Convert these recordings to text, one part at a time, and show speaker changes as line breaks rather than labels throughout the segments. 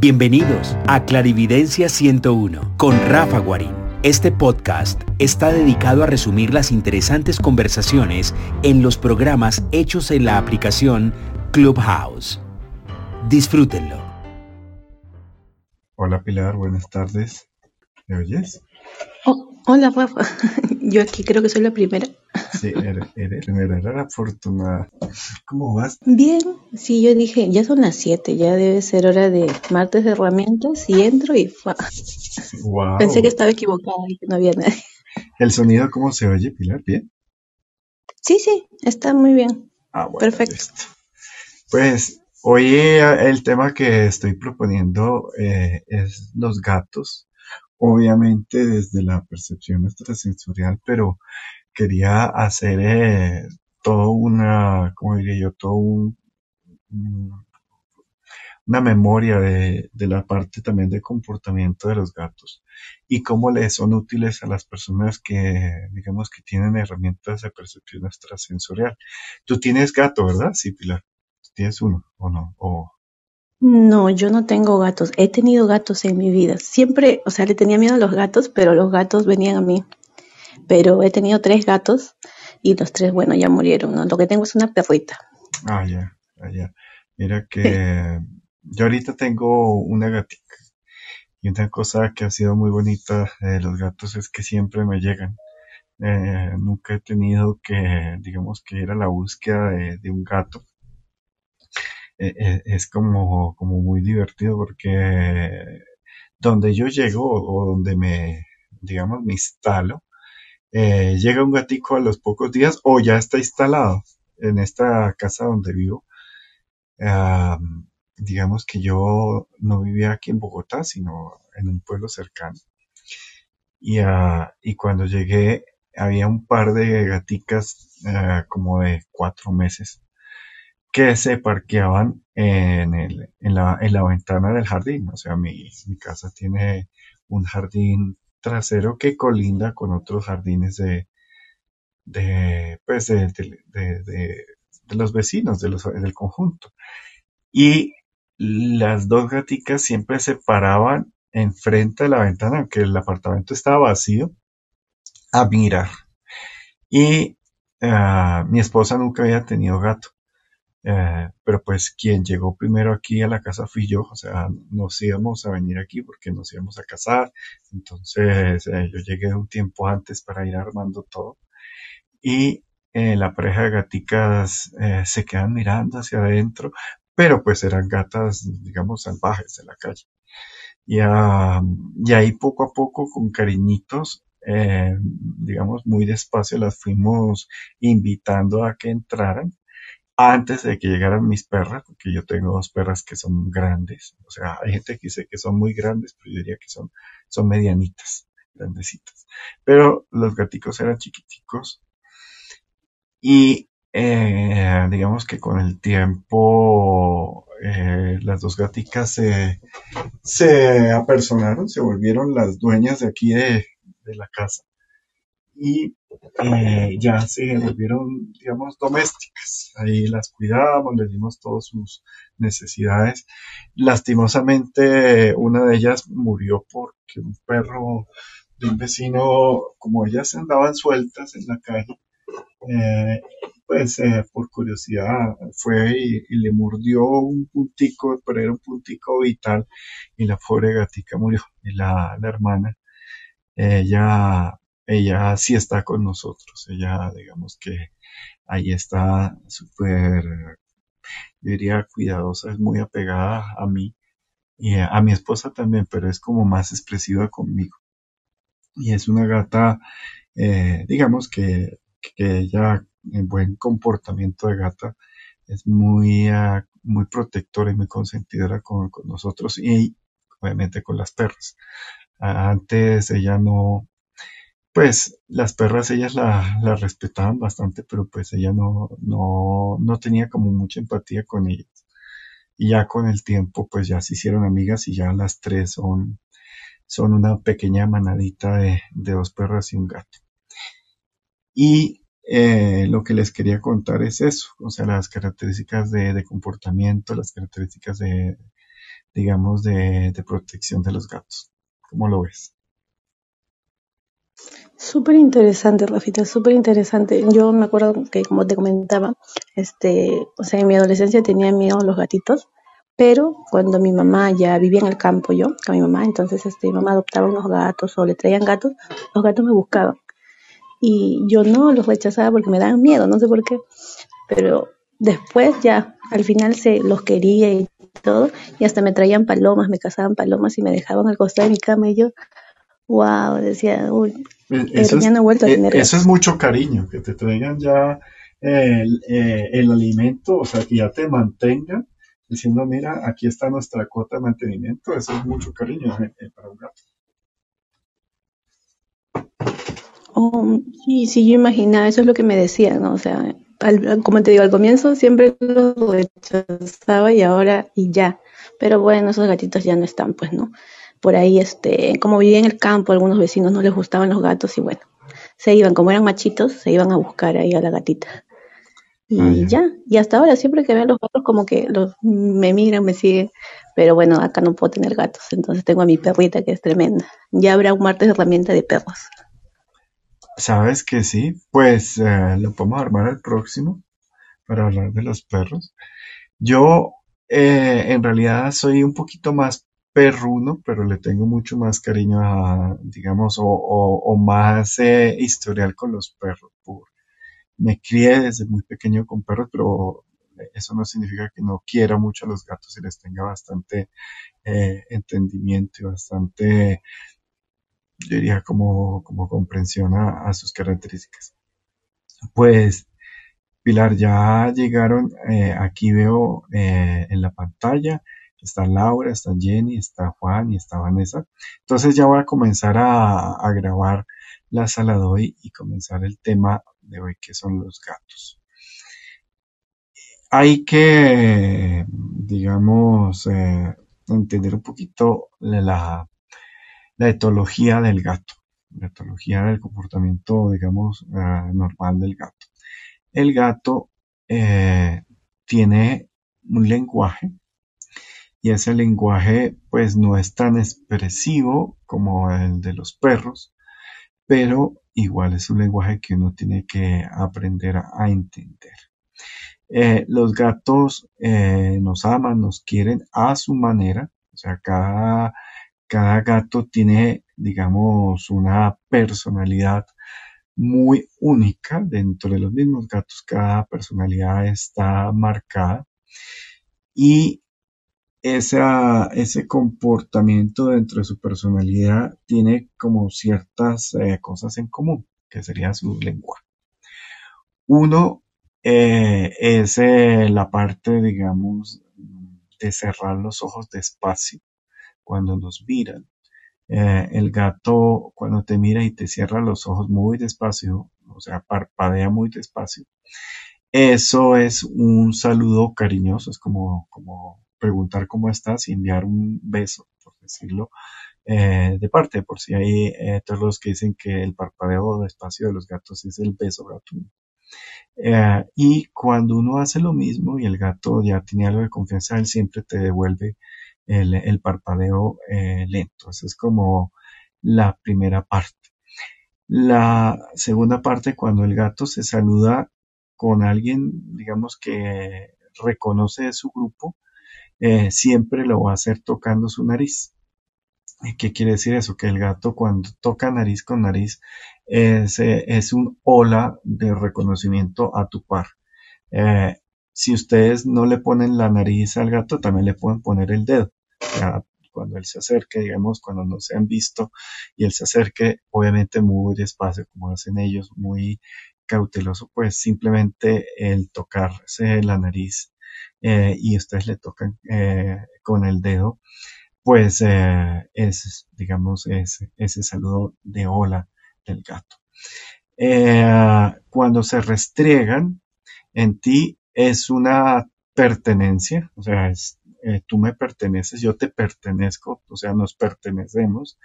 Bienvenidos a Clarividencia 101 con Rafa Guarín. Este podcast está dedicado a resumir las interesantes conversaciones en los programas hechos en la aplicación Clubhouse. Disfrútenlo.
Hola Pilar, buenas tardes. ¿Me oyes?
Oh, hola Rafa, yo aquí creo que soy la primera.
Sí, eres, eres la afortunada. ¿Cómo vas?
Bien, sí, yo dije, ya son las 7, ya debe ser hora de martes de herramientas y entro y
wow.
pensé que estaba equivocada y que no había nadie.
¿El sonido cómo se oye, Pilar? ¿Bien?
Sí, sí, está muy bien.
Ah, bueno,
Perfecto.
listo. Pues hoy eh, el tema que estoy proponiendo eh, es los gatos, obviamente desde la percepción extrasensorial, pero quería hacer eh, todo una, ¿cómo diría yo? Todo un- una memoria de, de la parte también de comportamiento de los gatos y cómo les son útiles a las personas que, digamos, que tienen herramientas de percepción extrasensorial. Tú tienes gato, ¿verdad? Sí, Pilar. ¿Tienes uno o no? O,
No, yo no tengo gatos. He tenido gatos en mi vida. Siempre, o sea, le tenía miedo a los gatos, pero los gatos venían a mí. Pero he tenido tres gatos y los tres, bueno, ya murieron, ¿no? Lo que tengo es una perrita.
ah, ya, ah, ya. Mira que yo ahorita tengo una gatica y una cosa que ha sido muy bonita de los gatos es que siempre me llegan. Eh, nunca he tenido que, digamos, que ir a la búsqueda de, de un gato. Eh, eh, es como, como muy divertido porque donde yo llego o donde me, digamos, me instalo, eh, llega un gatico a los pocos días o ya está instalado en esta casa donde vivo. Digamos que yo no vivía aquí en Bogotá, sino en un pueblo cercano. Y, ah, y cuando llegué había un par de gaticas ah, como de cuatro meses que se parqueaban en, el, en, la, en la ventana del jardín. O sea, mi, casa tiene un jardín trasero que colinda con otros jardines de, de, pues de, los vecinos, del conjunto. Y las dos gaticas siempre se paraban enfrente de la ventana, aunque el apartamento estaba vacío, a mirar. Y ah, mi esposa nunca había tenido gato. Eh, pero pues quien llegó primero aquí a la casa fui yo, o sea, nos íbamos a venir aquí porque nos íbamos a casar, entonces eh, yo llegué un tiempo antes para ir armando todo. Y eh, la pareja de gaticas se quedan mirando hacia adentro, pero pues eran gatas, digamos, salvajes de la calle. Y, y ahí poco a poco, con cariñitos, digamos, muy despacio las fuimos invitando a que entraran antes de que llegaran mis perras, porque yo tengo dos perras que son grandes. O sea, hay gente que dice que son muy grandes, pero yo diría que son, son medianitas, grandecitas. Pero los gaticos eran chiquiticos y eh, digamos que con el tiempo eh, las dos gaticas se, se apersonaron, se volvieron las dueñas de aquí de, de la casa y eh, ya se volvieron, digamos, domésticas. Ahí las cuidamos, les dimos todas sus necesidades. Lastimosamente, una de ellas murió porque un perro de un vecino, como ellas andaban sueltas en la calle, eh, pues eh, por curiosidad fue y, y le mordió un puntico, pero era un puntico vital y la pobre gatica murió. Y la, la hermana, ella, ella sí está con nosotros. Ella, digamos que ahí está súper, yo diría, cuidadosa, es muy apegada a mí y a, mi esposa también, pero es como más expresiva conmigo. Y es una gata, eh, digamos que, ella, en buen comportamiento de gata, es muy, ah, muy protectora y muy consentidora con, con nosotros y obviamente con las perras. Antes ella no, pues las perras ellas la, respetaban bastante, pero pues ella no, no, tenía como mucha empatía con ellas. Y ya con el tiempo pues ya se hicieron amigas y ya las tres son, una pequeña manadita de, dos perras y un gato. Y eh, lo que les quería contar es eso, o sea, las características de, de comportamiento, las características de, digamos, de, de protección de los gatos. ¿Cómo lo ves?
Súper interesante, Rafita, súper interesante. Yo me acuerdo que, como te comentaba, este, o sea, en mi adolescencia tenía miedo a los gatitos, pero cuando mi mamá ya vivía en el campo, yo, con mi mamá, entonces este, mi mamá adoptaba unos gatos o le traían gatos, los gatos me buscaban. Y yo no los rechazaba porque me daban miedo, no sé por qué. Pero después ya, al final se los quería y todo, y hasta me traían palomas, me cazaban palomas y me dejaban al costado de mi cama y yo, wow, decía, uy,
eso, es, vuelto a eh, tener eso es mucho cariño, que te traigan ya el, eh, el alimento, o sea, que ya te mantengan diciendo, mira, aquí está nuestra cuota de mantenimiento, eso es mucho cariño eh, para un gato.
Oh, sí, sí, yo imaginaba, eso es lo que me decían, ¿no? O sea, como te digo, al comienzo siempre lo rechazaba y ahora y ya. Pero bueno, esos gatitos ya no están, pues, ¿no? Por ahí, este, como vivía en el campo, algunos vecinos no les gustaban los gatos y bueno, se iban, como eran machitos, se iban a buscar ahí a la gatita. Y ah, ya. y hasta ahora siempre que veo los gatos como que los, me miran, me siguen, pero bueno, acá no puedo tener gatos, entonces tengo a mi perrita que es tremenda. Ya habrá un martes de herramienta de perros.
Sabes que sí, pues eh, lo podemos armar el próximo para hablar de los perros. Yo eh, en realidad soy un poquito más perruno, pero le tengo mucho más cariño a, digamos, o, más eh, historial con los perros. me crié desde muy pequeño con perros, pero eso no significa que no quiera mucho a los gatos y les tenga bastante entendimiento y bastante yo diría como, como comprensión a, sus características. Pues, Pilar, ya llegaron, eh, aquí veo eh, en la pantalla, está Laura, está Jenny, está Juan y está Vanessa. Entonces ya voy a comenzar a, grabar la sala de hoy y comenzar el tema de hoy que son los gatos. Hay que, digamos, eh, entender un poquito la, la etología del gato, la etología del comportamiento, digamos, eh, normal del gato. El gato eh, tiene un lenguaje y ese lenguaje pues no es tan expresivo como el de los perros, pero igual es un lenguaje que uno tiene que aprender a, entender. Eh, los gatos nos aman, nos quieren a su manera, o sea, cada cada gato tiene, digamos, una personalidad muy única dentro de los mismos gatos. Cada personalidad está marcada y ese comportamiento dentro de su personalidad tiene como ciertas eh, cosas en común, que sería su lenguaje. Uno eh, es eh, la parte, digamos, de cerrar los ojos despacio cuando nos miran. El gato cuando te mira y te cierra los ojos muy despacio, o sea, parpadea muy despacio. Eso es un saludo cariñoso, es como, como preguntar cómo estás y enviar un beso, por decirlo, eh, de parte, por si hay eh, todos los que dicen que el parpadeo despacio de los gatos es el beso gatuno. y cuando uno hace lo mismo y el gato ya tiene algo de confianza, él siempre te devuelve el, parpadeo eh, lento. Esa es como la primera parte. La segunda parte, cuando el gato se saluda con alguien, digamos que reconoce de su grupo, eh, siempre lo va a hacer tocando su nariz. ¿Qué quiere decir eso? Que el gato cuando toca nariz con nariz es, eh, es un hola de reconocimiento a tu par. si ustedes no le ponen la nariz al gato, también le pueden poner el dedo cuando él se acerque, digamos, cuando no se han visto y él se acerque, obviamente muy despacio, como hacen ellos, muy cauteloso, pues simplemente el tocarse la nariz eh, y ustedes le tocan eh, con el dedo, pues eh, es, digamos, ese, saludo de hola del gato. cuando se restriegan en ti es una pertenencia, o sea, tú me perteneces, yo te pertenezco, o sea, nos pertenecemos.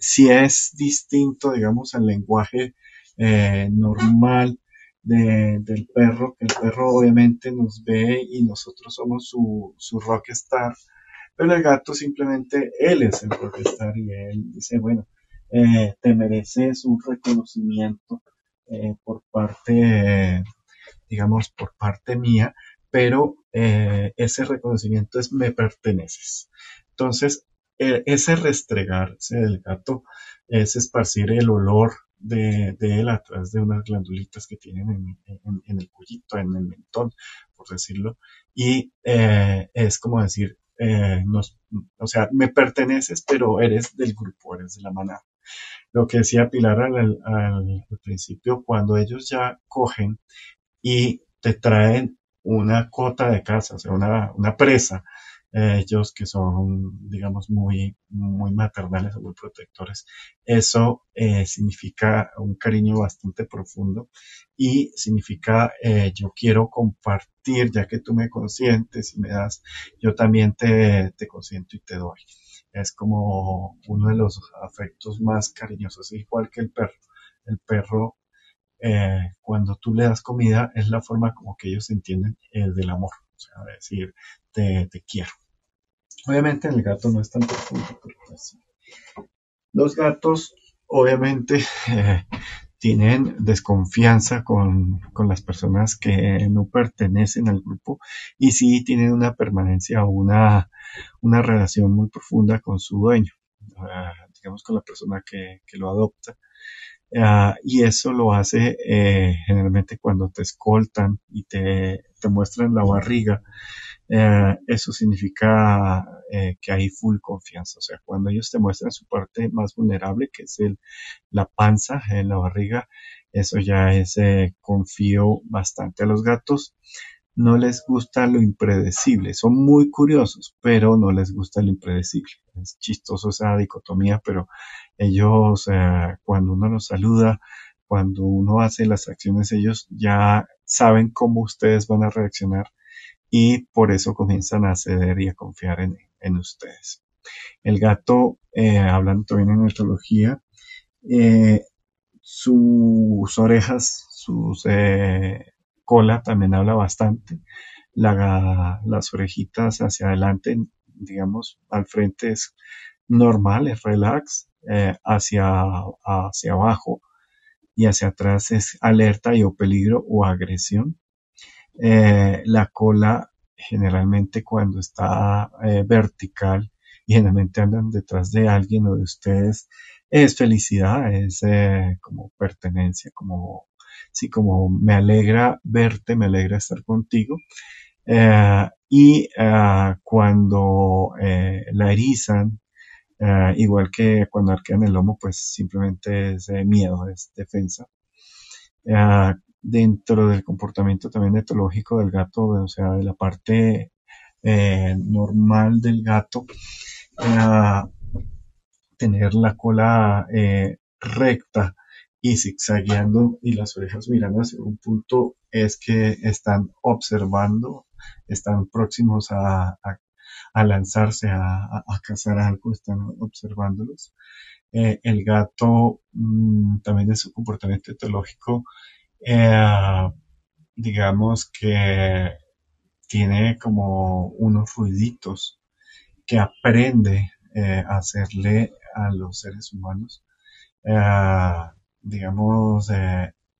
Si es distinto, digamos, el lenguaje eh, del perro, que el perro obviamente nos ve y nosotros somos su, su rockstar, Pero el gato simplemente, él es el protestar y él dice, bueno, eh, te mereces un reconocimiento eh, por parte, digamos, por parte mía, pero eh, ese reconocimiento es me perteneces. Entonces, ese restregarse del gato es esparcir el olor de, él a través de unas glandulitas que tienen en, el cuellito, en el mentón, por decirlo, y es como decir, o sea, me perteneces, pero eres del grupo, eres de la manada. Lo que decía Pilar al, principio, cuando ellos ya cogen y te traen una cota de casa, o sea, una, presa, eh, ellos que son, digamos, muy, muy maternales o muy protectores, eso eh, significa un cariño bastante profundo y significa eh, yo quiero compartir, ya que tú me consientes y me das, yo también te, te consiento y te doy es como uno de los afectos más cariñosos, igual que el perro. El perro, eh, cuando tú le das comida, es la forma como que ellos entienden el del amor, o sea, decir, te, quiero. Obviamente el gato no es tan profundo, pero pues, los gatos, obviamente, tienen desconfianza con, las personas que no pertenecen al grupo y sí tienen una permanencia o una, una relación muy profunda con su dueño, ah, digamos con la persona que, lo adopta. Ah, y eso lo hace eh, generalmente cuando te escoltan y te, muestran la barriga eh, eso significa eh, que hay full confianza. O sea, cuando ellos te muestran su parte más vulnerable, que es el, la panza, la barriga, eso ya es eh, confío bastante. A los gatos no les gusta lo impredecible. Son muy curiosos, pero no les gusta lo impredecible. Es chistoso esa dicotomía, pero ellos, cuando uno los saluda, cuando uno hace las acciones, ellos ya saben cómo ustedes van a reaccionar y por eso comienzan a ceder y a confiar en, ustedes. El gato, eh, hablando también en etología, eh, sus orejas, su eh, cola también habla bastante. las orejitas hacia adelante, digamos, al frente es normal, es relax, hacia, hacia abajo y hacia atrás es alerta y o peligro o agresión. Eh, la cola generalmente cuando está eh, vertical y generalmente andan detrás de alguien o de ustedes es felicidad, es eh, como pertenencia, como sí, como me alegra verte, me alegra estar contigo. y cuando la erizan, igual que cuando arquean el lomo, pues simplemente es miedo, es defensa dentro del comportamiento también etológico del gato, o sea, de la parte eh, normal del gato, tener la cola eh, recta y zigzagueando y las orejas mirando hacia un punto es que están observando, están próximos a, lanzarse a, cazar algo, están observándolos. Eh, el gato mm, también de su comportamiento etológico eh, digamos que tiene como unos ruiditos que aprende eh, a hacerle a los seres humanos, digamos,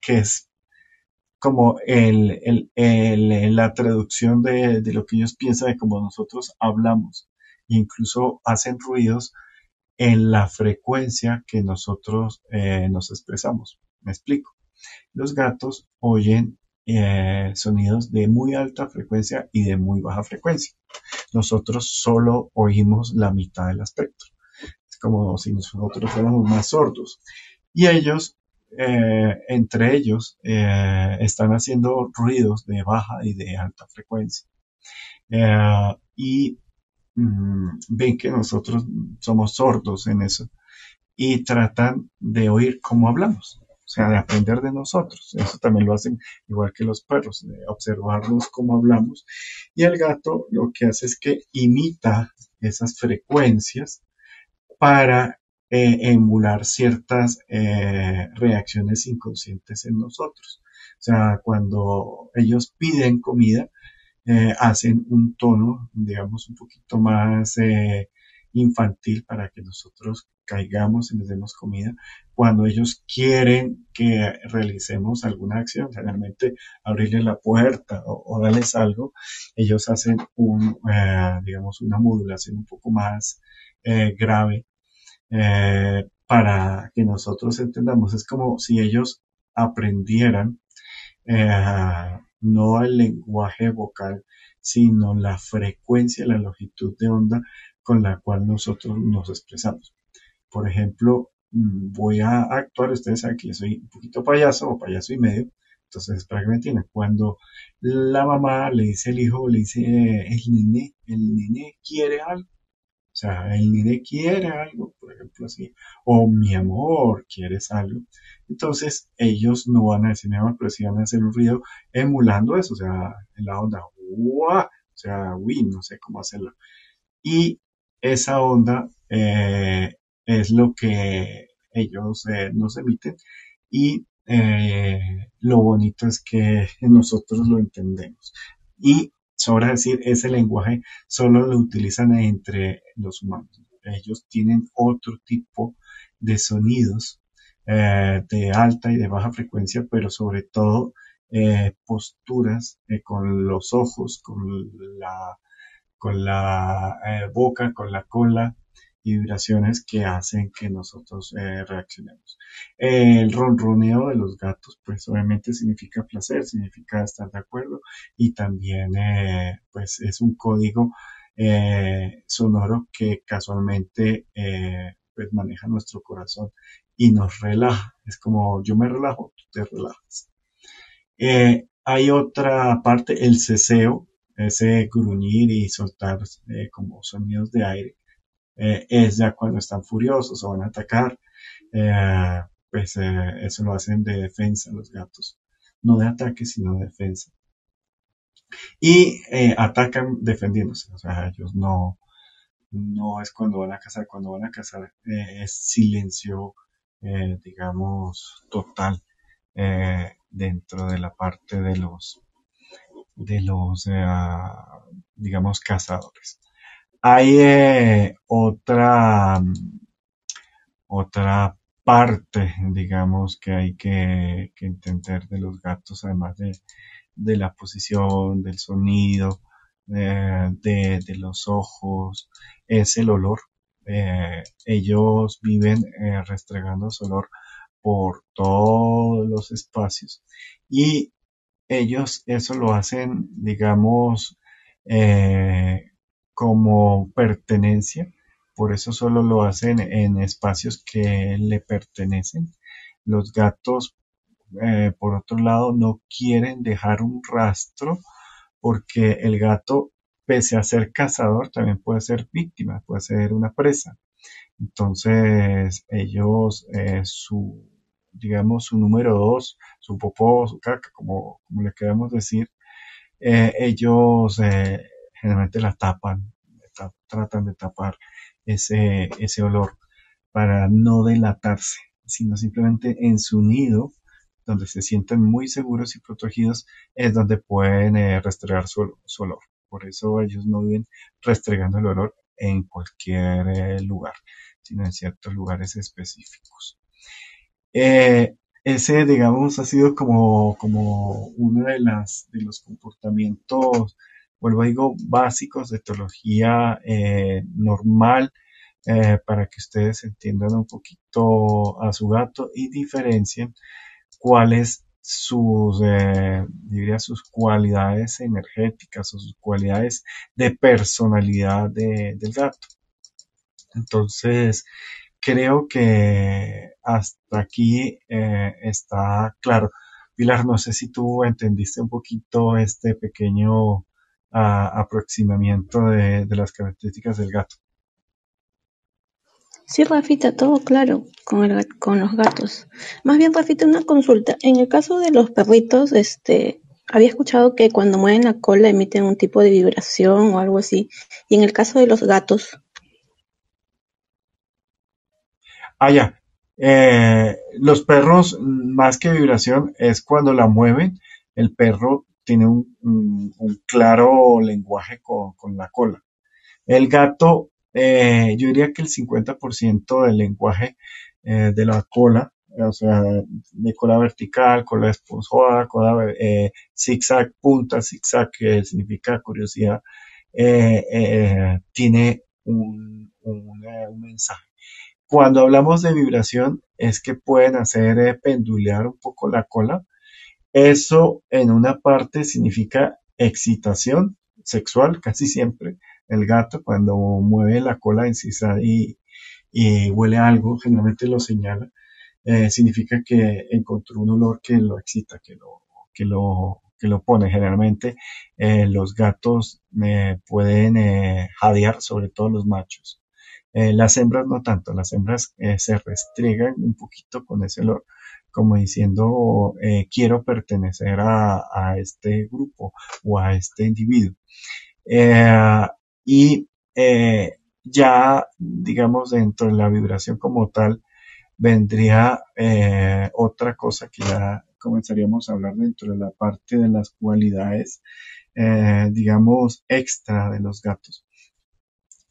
que es como el, la traducción de, lo que ellos piensan de cómo nosotros hablamos. incluso hacen ruidos en la frecuencia que nosotros nos expresamos. Me explico. Los gatos oyen eh, sonidos de muy alta frecuencia y de muy baja frecuencia. Nosotros solo oímos la mitad del espectro. Es como si nosotros fuéramos más sordos. Y ellos, eh, entre ellos, eh, están haciendo ruidos de baja y de alta frecuencia. y mm, ven que nosotros somos sordos en eso y tratan de oír cómo hablamos o sea, de aprender de nosotros. Eso también lo hacen igual que los perros, de observarnos cómo hablamos. Y el gato lo que hace es que imita esas frecuencias para eh, emular ciertas eh, reacciones inconscientes en nosotros. O sea, cuando ellos piden comida, eh, hacen un tono, digamos, un poquito más eh, infantil para que nosotros caigamos y les demos comida. Cuando ellos quieren que realicemos alguna acción, generalmente abrirles la puerta o, darles algo, ellos hacen un, eh, digamos, una modulación un poco más grave para que nosotros entendamos. Es como si ellos aprendieran no el lenguaje vocal, sino la frecuencia, la longitud de onda con la cual nosotros nos expresamos. Por ejemplo, voy a actuar, ustedes saben que yo soy un poquito payaso o payaso y medio, entonces para que me entiendan, cuando la mamá le dice al hijo, le dice, el nene, el nene quiere algo, o sea, el nene quiere algo, por ejemplo, así. O mi amor, ¿quieres algo? Entonces, ellos no van a decir mi amor, pero sí van a hacer un ruido emulando eso, o sea, en la onda, O sea, uy, no sé cómo hacerlo. Y esa onda eh, es lo que ellos eh, nos emiten y eh, lo bonito es que nosotros lo entendemos. Y sobra decir, ese lenguaje solo lo utilizan entre los humanos. Ellos tienen otro tipo de sonidos eh, de alta y de baja frecuencia, pero sobre todo eh, posturas eh, con los ojos, con la, con la boca, con la cola, vibraciones que hacen que nosotros eh, reaccionemos. El ronroneo de los gatos, pues obviamente significa placer, significa estar de acuerdo y también eh, pues es un código eh, sonoro que casualmente pues maneja nuestro corazón y nos relaja. Es como yo me relajo, tú te relajas. hay otra parte, el ceseo, ese gruñir y soltar como sonidos de aire eh, es ya cuando están furiosos o van a atacar, eh, pues eh, eso lo hacen de defensa los gatos, no de ataque, sino de defensa. Y atacan defendiéndose, o sea, ellos no, no es cuando van a cazar, cuando van a cazar es silencio, digamos, total dentro de la parte de los, de los, digamos, cazadores. Hay eh, otra, otra parte, digamos, que hay que, entender de los gatos, además de, la posición, del sonido, eh, de, los ojos, es el olor. Eh, ellos viven restregando su olor por todos los espacios y ellos eso lo hacen, digamos, como pertenencia, por eso solo lo hacen en espacios que le pertenecen. Los gatos, eh, por otro lado, no quieren dejar un rastro porque el gato, pese a ser cazador, también puede ser víctima, puede ser una presa. Entonces, ellos, eh, su, digamos, su número dos, su popó, su caca, como, como le queremos decir, eh, ellos generalmente la tapan, tratan de tapar ese, ese olor para no delatarse, sino simplemente en su nido, donde se sienten muy seguros y protegidos, es donde pueden eh, restregar su, olor. Por eso ellos no viven restregando el olor en cualquier eh, lugar, sino en ciertos lugares específicos. Eh, ese, digamos, ha sido como, como uno de, las, de los comportamientos vuelvo a digo, básicos de teología eh, normal eh, para que ustedes entiendan un poquito a su gato y diferencien cuáles sus, eh, diría, sus cualidades energéticas o sus cualidades de personalidad del gato. Entonces, creo que hasta aquí está claro. Pilar, no sé si tú entendiste un poquito este pequeño aproximamiento de, las características del gato.
Sí, Rafita, todo claro con, el, con los gatos. Más bien, Rafita, una consulta. En el caso de los perritos, este, había escuchado que cuando mueven la cola emiten un tipo de vibración o algo así. Y en el caso de los gatos.
Ah, ya. Eh, los perros, más que vibración, es cuando la mueven, el perro tiene un, claro lenguaje con, la cola. El gato, eh, yo diría que el 50% del lenguaje eh, de la cola, o sea, de cola vertical, cola esponjosa, cola eh, zigzag, punta, zigzag, que significa curiosidad, tiene un, un mensaje. Cuando hablamos de vibración, es que pueden hacer pendulear un poco la cola eso en una parte significa excitación sexual, casi siempre. El gato cuando mueve la cola y, y huele algo, generalmente lo señala, eh, significa que encontró un olor que lo excita, que lo, que lo, que lo pone. Generalmente eh, los gatos eh, pueden jadear, sobre todo los machos. las hembras no tanto, las hembras se restriegan un poquito con ese olor como diciendo eh, quiero pertenecer a, este grupo o a este individuo. Eh, y eh, ya, digamos, dentro de la vibración como tal, vendría otra cosa que ya comenzaríamos a hablar dentro de la parte de las cualidades, digamos, extra de los gatos.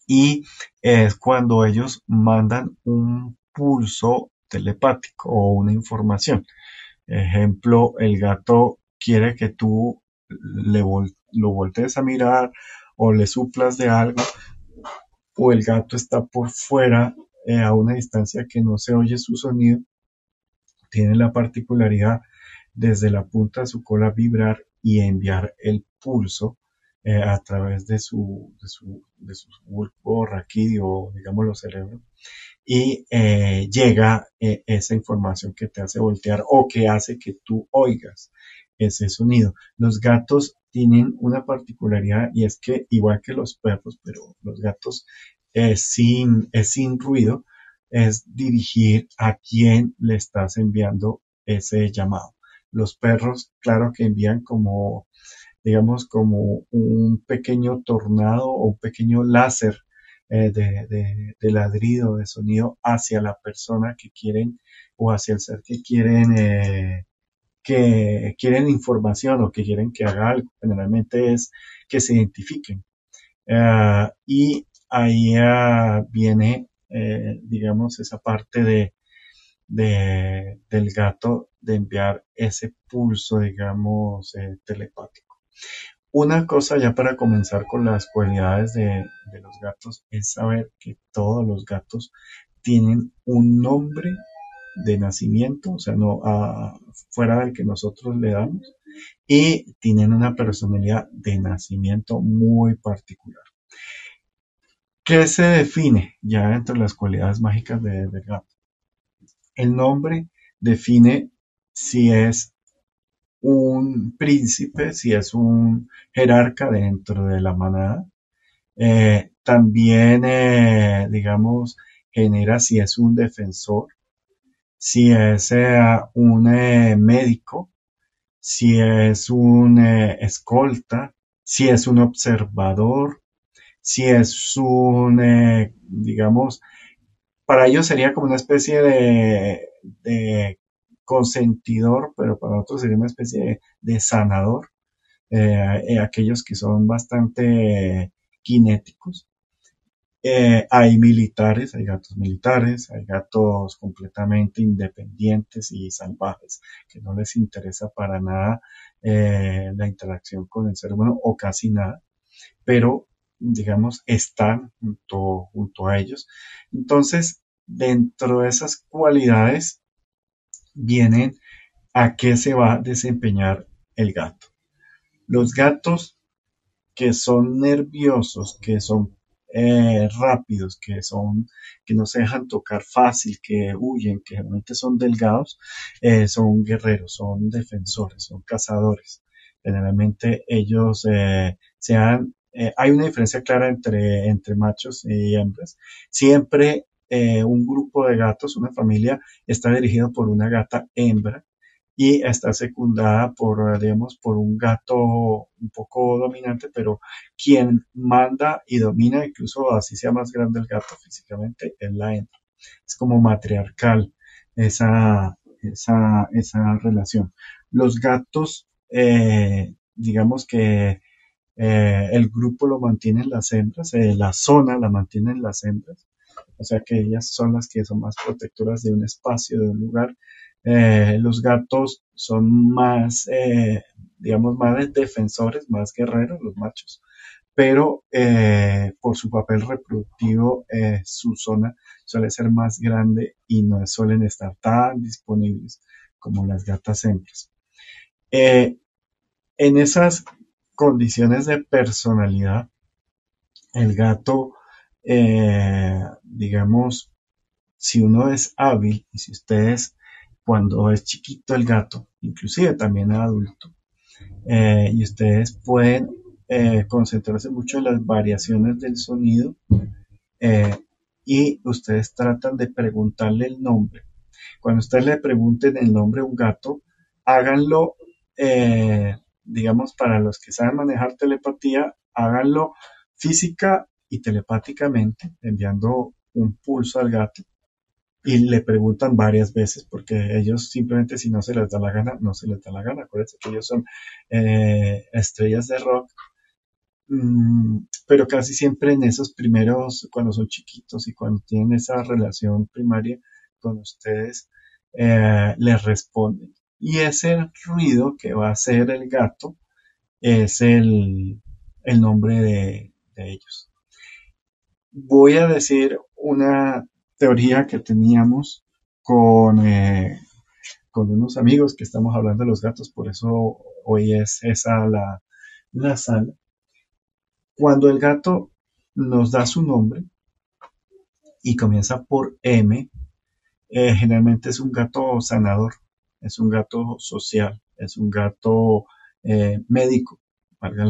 Y es cuando ellos mandan un pulso telepático o una información. Ejemplo, el gato quiere que tú le lo voltees a mirar o le suplas de algo o el gato está por fuera eh, a una distancia que no se oye su sonido, tiene la particularidad desde la punta de su cola vibrar y enviar el pulso eh, a través de su, de su, de su bulbo raquídeo, digamos, los cerebros, y eh, llega eh, esa información que te hace voltear o que hace que tú oigas ese sonido. Los gatos tienen una particularidad y es que igual que los perros, pero los gatos es sin, es sin ruido, es dirigir a quién le estás enviando ese llamado. Los perros, claro que envían como, digamos, como un pequeño tornado o un pequeño láser eh, de, ladrido, de sonido hacia la persona que quieren o hacia el ser que quieren, eh, que quieren información o que quieren que haga algo. Generalmente es que se identifiquen. Eh, y ahí viene, digamos, esa parte de, del gato de enviar ese pulso, digamos, telepático. Una cosa ya para comenzar con las cualidades de, los gatos es saber que todos los gatos tienen un nombre de nacimiento, o sea, no fuera del que nosotros le damos, y tienen una personalidad de nacimiento muy particular. ¿Qué se define ya entre las cualidades mágicas del gato? El nombre define si es un príncipe, si es un jerarca dentro de la manada. Eh, también, eh, digamos, genera si es un defensor, si es eh, un médico, si es un escolta, si es un observador, si es un, digamos, para ellos sería como una especie de, de consentidor, pero para otros sería una especie de, sanador, eh, eh, aquellos que son bastante kinéticos. Eh, hay militares, hay gatos militares, hay gatos completamente independientes y salvajes, que no les interesa para nada la interacción con el ser humano o casi nada, pero digamos están junto, junto a ellos. Entonces, dentro de esas cualidades vienen a qué se va a desempeñar el gato. Los gatos que son nerviosos, que son eh, rápidos, que son, que no se dejan tocar fácil, que huyen, que realmente son delgados, eh, son guerreros, son defensores, son cazadores. Generalmente ellos eh, sean, hay una diferencia clara entre, entre machos y hembras. Siempre eh, un grupo de gatos, una familia, está dirigido por una gata hembra y está secundada por, digamos, por un gato un poco dominante, pero quien manda y domina, incluso así sea más grande el gato físicamente, es la hembra. Es como matriarcal esa, esa, esa relación. Los gatos eh, digamos que el grupo lo mantienen las hembras, la zona la mantienen las hembras, o sea que ellas son las que son más protectoras de un espacio, de un lugar. los gatos son más, digamos, más defensores, más guerreros, los machos, pero eh, por su papel reproductivo eh, su zona suele ser más grande y no suelen estar tan disponibles como las gatas hembras. Eh, en esas condiciones de personalidad, el gato, digamos, si uno es hábil y si ustedes cuando es chiquito el gato, inclusive también adulto, y ustedes pueden eh, concentrarse mucho en las variaciones del sonido eh, y ustedes tratan de preguntarle el nombre. Cuando ustedes le pregunten el nombre a un gato, háganlo, eh, digamos, para los que saben manejar telepatía, háganlo física y telepáticamente, enviando un pulso al gato y le preguntan varias veces porque ellos simplemente si no se les da la gana, no se les da la gana. Acuérdense que ellos son estrellas de rock Mm, pero casi siempre en esos primeros, cuando son chiquitos y cuando tienen esa relación primaria con ustedes, eh, les responden. Y ese ruido que va a hacer el gato es el, nombre de, ellos. Voy a decir una teoría que teníamos con, eh, con unos amigos que estamos hablando de los gatos, por eso hoy es esa la, la sala. Cuando el gato nos da su nombre y comienza por M, eh, generalmente es un gato sanador, es un gato social, es un gato eh, médico, valga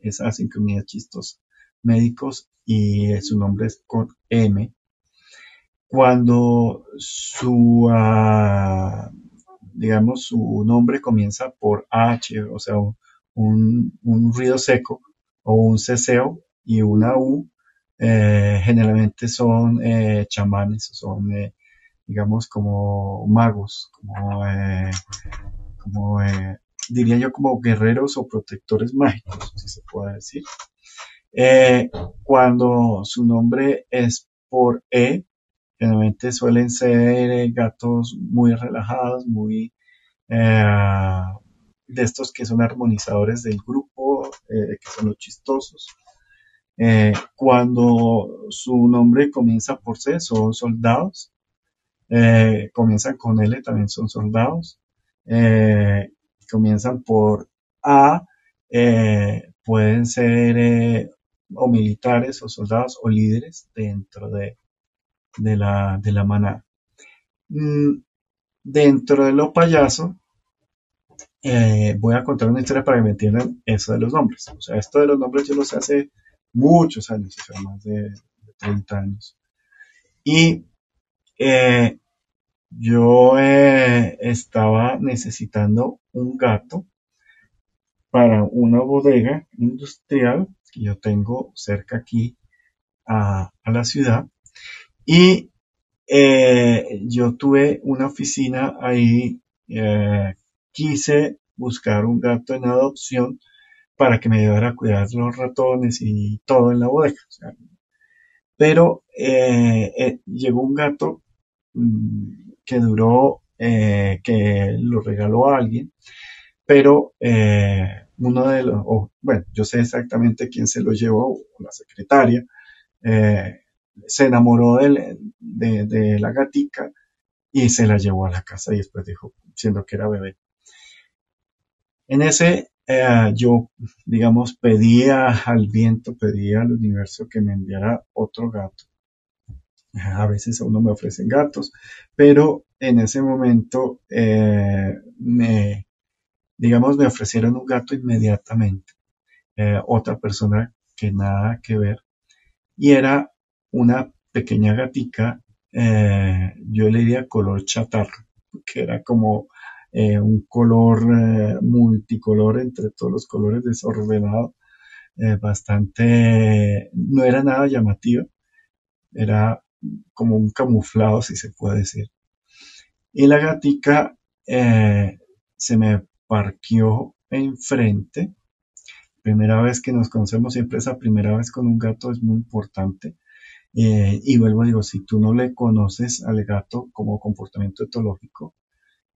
esa sincronía chistosa, médicos y su nombre es con M. Cuando su, ah, digamos, su nombre comienza por H, o sea, un, un ruido seco, o un ceseo y una U, eh, generalmente son eh, chamanes, son, eh, digamos, como magos, como, como diría yo, como guerreros o protectores mágicos, si se puede decir. Cuando su nombre es por E, generalmente suelen ser gatos muy relajados, muy de estos que son armonizadores del grupo, eh, que son los chistosos. Eh, cuando su nombre comienza por C, son soldados. Eh, comienzan con L, también son soldados. comienzan por A, pueden ser o militares o soldados o líderes dentro de, de, la, de la manada. Mm, dentro de lo payaso, eh, voy a contar una historia para que me entiendan eso de los nombres. O sea, esto de los nombres yo lo sé hace muchos años, o sea, más de, 30 años. Y eh, yo eh, estaba necesitando un gato para una bodega industrial que yo tengo cerca aquí a, la ciudad. Y yo tuve una oficina ahí quise buscar un gato en adopción para que me ayudara a cuidar los ratones y todo en la bodega. pero eh, eh, llegó un gato mm, que duró, eh, que lo regaló a alguien, pero uno de los, bueno, yo sé exactamente quién se lo llevó, la secretaria, se enamoró de, de, la gatica y se la llevó a la casa y después dijo, siendo que era bebé, en ese eh, yo, digamos, pedía al viento, pedía al universo que me enviara otro gato. A veces a uno me ofrecen gatos, pero en ese momento eh, me, digamos, me ofrecieron un gato inmediatamente. Eh, otra persona que nada que ver. Y era una pequeña gatica, yo le diría color chatarra, que era como eh, un color eh, multicolor entre todos los colores desordenado, eh, bastante, no era nada llamativo, era como un camuflado, si se puede decir. Y la gatica se me parqueó enfrente primera vez que nos conocemos, siempre esa primera vez con un gato es muy importante. Eh, y vuelvo, digo, si tú no le conoces al gato como comportamiento etológico,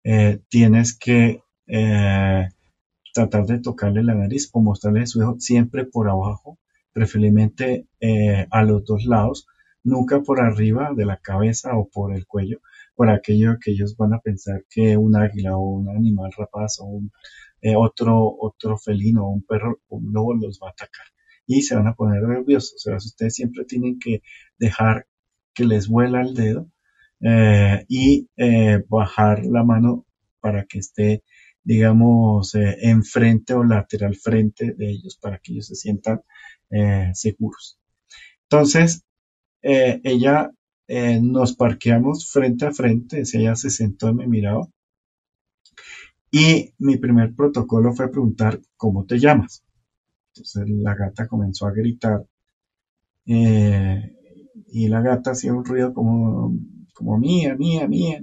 eh, tienes que eh, tratar de tocarle la nariz o mostrarle su hijo siempre por abajo, preferiblemente a los dos lados, nunca por arriba de la cabeza o por el cuello, por aquello que ellos van a pensar que un águila o un animal rapaz o un, otro, otro felino o un perro o un lobo los va a atacar y se van a poner nerviosos. O sea, ustedes siempre tienen que dejar que les vuela el dedo eh, y eh, bajar la mano para que esté, digamos, eh, enfrente o lateral frente de ellos para que ellos se sientan seguros. Entonces, ella nos parqueamos frente a frente, ella se sentó y me miraba. Y mi primer protocolo fue preguntar, ¿cómo te llamas? Entonces la gata comenzó a gritar eh, y la gata hacía un ruido como, como mía, mía, mía.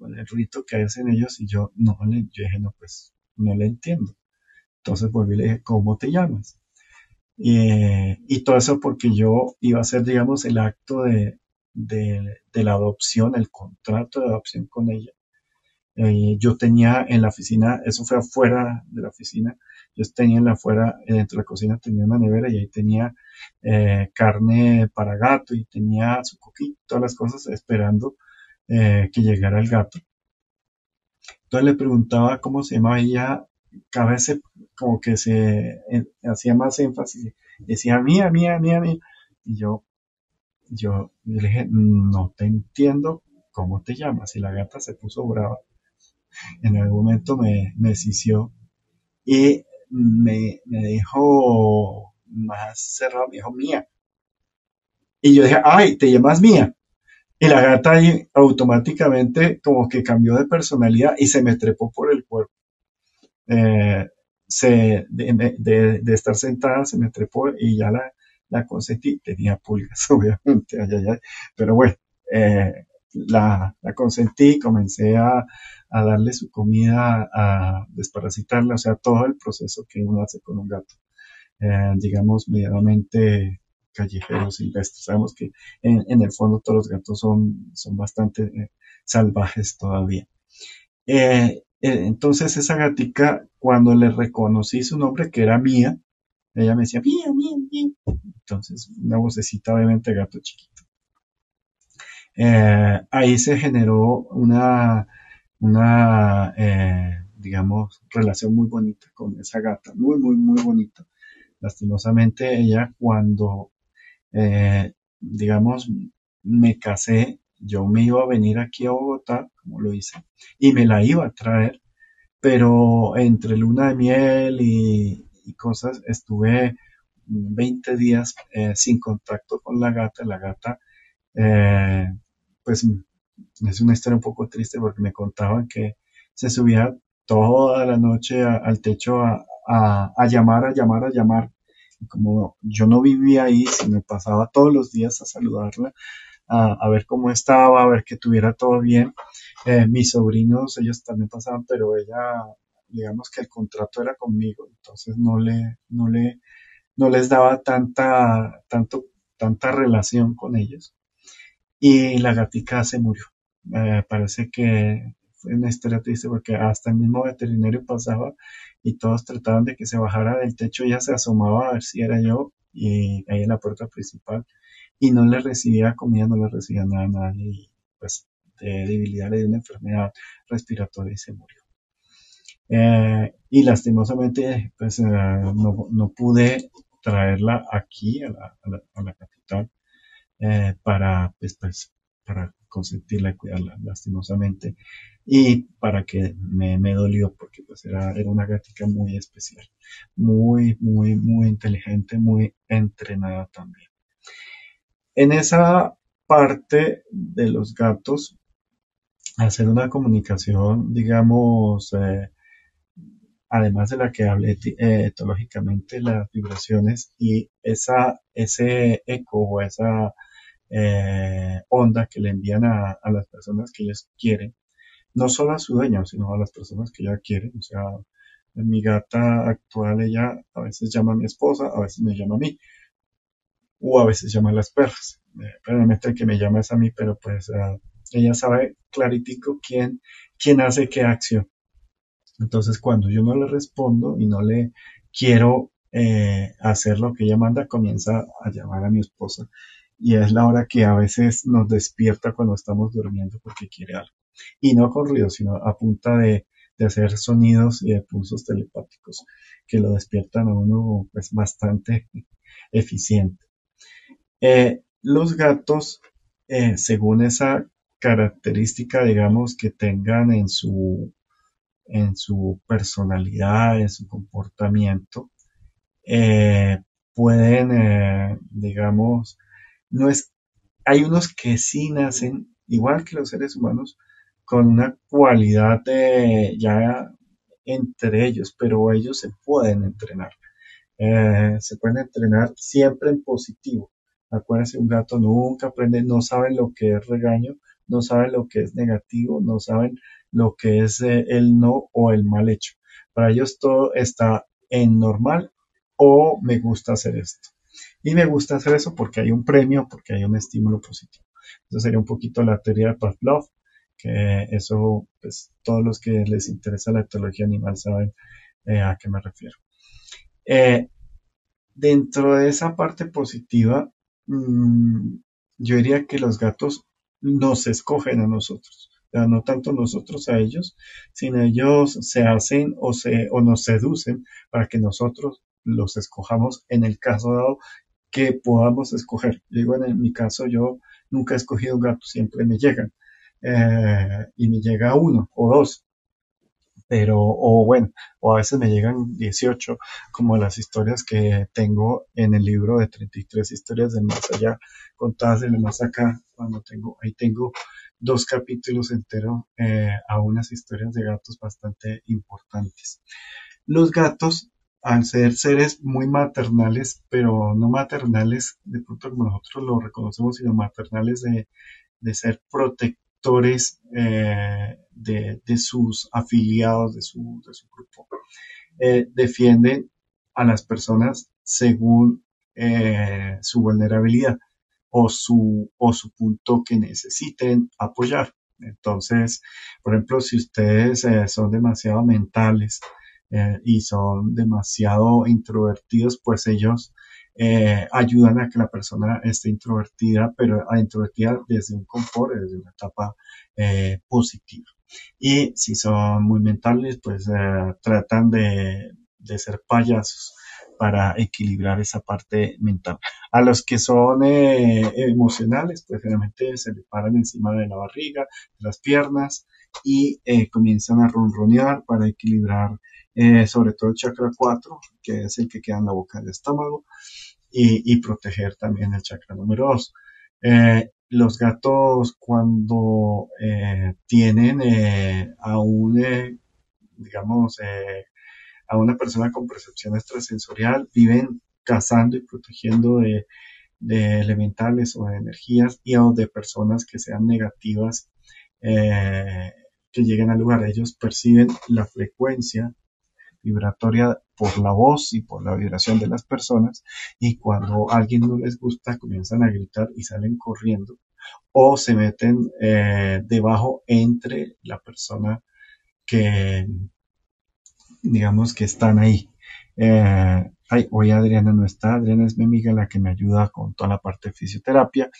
el ruido que hacen ellos y yo no le, yo dije, no, pues no le entiendo. Entonces volví y le dije, ¿cómo te llamas? Y todo eso porque yo iba a hacer, digamos, el acto de, de, la adopción, el contrato de adopción con ella. Eh, yo tenía en la oficina, eso fue afuera de la oficina, yo tenía en la afuera, dentro de la cocina tenía una nevera y ahí tenía eh, carne para gato y tenía su coquito, todas las cosas esperando eh, que llegara el gato. Entonces le preguntaba cómo se llamaba ella, cada vez como que se hacía más énfasis, decía mía, mía, mía, mía. Y yo, yo le dije, no te entiendo cómo te llamas. Y la gata se puso brava en algún momento me, me y me, me dijo más cerrado, me dijo mía. Y yo dije, ay, te llamas mía. Y la gata ahí automáticamente como que cambió de personalidad y se me trepó por el cuerpo. Eh, se, de, de, estar sentada se me trepó y ya la, la consentí. Tenía pulgas, obviamente, pero bueno, eh, la, la consentí, comencé a, a darle su comida, a desparasitarla, o sea, todo el proceso que uno hace con un gato, eh, digamos, medianamente callejeros, silvestres. Sabemos que en, el fondo todos los gatos son, son bastante eh, salvajes todavía. Eh, entonces esa gatica, cuando le reconocí su nombre, que era mía, ella me decía, mía, mía, mía. Entonces, una vocecita obviamente gato chiquito. ahí se generó una una, eh, digamos, relación muy bonita con esa gata, muy, muy, muy bonita. Lastimosamente ella cuando, eh, digamos, me casé, yo me iba a venir aquí a Bogotá, como lo hice, y me la iba a traer, pero entre luna de miel y, cosas, estuve 20 días eh, sin contacto con la gata. La gata, pues es una historia un poco triste porque me contaban que se subía toda la noche al techo a, llamar, a llamar, a llamar. Y como yo no vivía ahí, me pasaba todos los días a saludarla, a, ver cómo estaba, a ver que tuviera todo bien. Eh, mis sobrinos, ellos también pasaban, pero ella, digamos que el contrato era conmigo, entonces no le, no le, no les daba tanta, tanto, tanta relación con ellos y la gatica se murió. Eh, parece que fue una historia triste porque hasta el mismo veterinario pasaba y todos trataban de que se bajara del techo, ella se asomaba a ver si era yo y ahí en la puerta principal y no le recibía comida, no le recibía nada a nadie y pues de debilidad le dio una enfermedad respiratoria y se murió. Eh, y lastimosamente pues eh, no, no, pude traerla aquí a la, capital eh, para, pues, pues, para consentirla y cuidarla lastimosamente y para que me, me dolió porque pues era, era una gatica muy especial, muy, muy, muy inteligente, muy entrenada también. En esa parte de los gatos, hacer una comunicación, digamos, eh, además de la que hablé eh, etológicamente, las vibraciones y esa, ese eco o esa eh, onda que le envían a, las personas que ellos quieren, no solo a su dueño, sino a las personas que ya quieren, o sea, Mi gata actual, ella a veces llama a mi esposa, a veces me llama a mí, o a veces llama a las perras. realmente el que me llama es a mí, pero pues ah, ella sabe claritico quién, quién hace qué acción. Entonces, cuando yo no le respondo y no le quiero eh, hacer lo que ella manda, comienza a llamar a mi esposa. Y es la hora que a veces nos despierta cuando estamos durmiendo porque quiere algo. Y no con ruido, sino a punta de, hacer sonidos y de pulsos telepáticos que lo despiertan a uno pues bastante eficiente. Eh, los gatos, eh, según esa característica, digamos, que tengan en su en su personalidad, en su comportamiento, eh, pueden, digamos, no es, hay unos que sí nacen, igual que los seres humanos, con una cualidad de, ya entre ellos, pero ellos se pueden entrenar. Se pueden entrenar siempre en positivo. Acuérdense, un gato nunca aprende, no saben lo que es regaño, no saben lo que es negativo, no saben lo que es eh, el no o el mal hecho. Para ellos todo está en normal o me gusta hacer esto. Y me gusta hacer eso porque hay un premio, porque hay un estímulo positivo. Eso sería un poquito la teoría de Pavlov, que eso, pues todos los que les interesa la etología animal saben eh, a qué me refiero. Eh, dentro de esa parte positiva, yo diría que los gatos nos escogen a nosotros no tanto nosotros a ellos, sino ellos se hacen o, se, o nos seducen para que nosotros los escojamos en el caso dado que podamos escoger. Digo, en mi caso yo nunca he escogido un gato, siempre me llegan. Eh, y me llega uno o dos pero, o bueno, o a veces me llegan 18, como las historias que tengo en el libro de 33 historias del más allá, contadas del más acá, cuando tengo, ahí tengo dos capítulos enteros eh, a unas historias de gatos bastante importantes. Los gatos, al ser seres muy maternales, pero no maternales de pronto como nosotros lo reconocemos, sino maternales de, de ser protectores eh, de, sus afiliados, de su, de su grupo, eh, defienden a las personas según su vulnerabilidad o su, o su punto que necesiten apoyar. Entonces, por ejemplo, si ustedes eh, son demasiado mentales eh, y son demasiado introvertidos, pues ellos eh, ayudan a que la persona esté introvertida, pero introvertida desde un confort, desde una etapa positiva. Y si son muy mentales, pues tratan de, de ser payasos para equilibrar esa parte mental. A los que son eh, emocionales, pues generalmente se le paran encima de la barriga, de las piernas y eh, comienzan a ronronear para equilibrar eh, sobre todo el chakra 4, que es el que queda en la boca del estómago, y, y proteger también el chakra número 2. los gatos cuando tienen a un, digamos, a una persona con percepción extrasensorial, viven cazando y protegiendo de, elementales o de energías y o de personas que sean negativas eh, que lleguen al lugar. Ellos perciben la frecuencia vibratoria por la voz y por la vibración de las personas y cuando a alguien no les gusta comienzan a gritar y salen corriendo o se meten eh, debajo entre la persona que, digamos que están ahí. Eh, hoy Adriana no está, Adriana es mi amiga la que me ayuda con toda la parte de fisioterapia.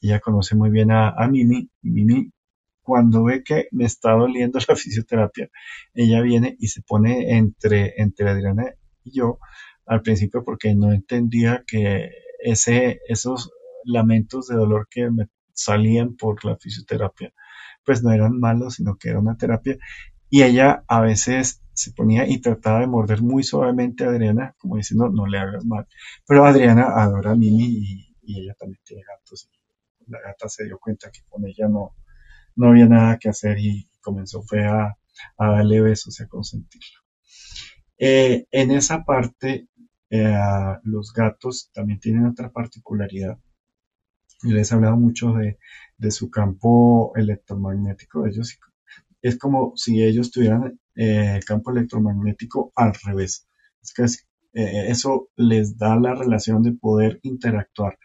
Ella conoce muy bien a, Mimi Mimi cuando ve que me está doliendo la fisioterapia, ella viene y se pone entre, entre Adriana y yo al principio porque no entendía que ese, esos lamentos de dolor que me salían por la fisioterapia, pues no eran malos, sino que era una terapia. Y ella a veces se ponía y trataba de morder muy suavemente a Adriana, como diciendo, no le hagas mal. Pero Adriana adora a Mimi y, ella también tiene gatos. Y la gata se dio cuenta que con ella no, no había nada que hacer y comenzó fue a, darle besos y a consentirla. Eh, en esa parte, eh, los gatos también tienen otra particularidad. Y les he hablado mucho de, su campo electromagnético. Ellos es como si ellos tuvieran eh, el campo electromagnético al revés. Eh, eso les da la relación de poder interactuar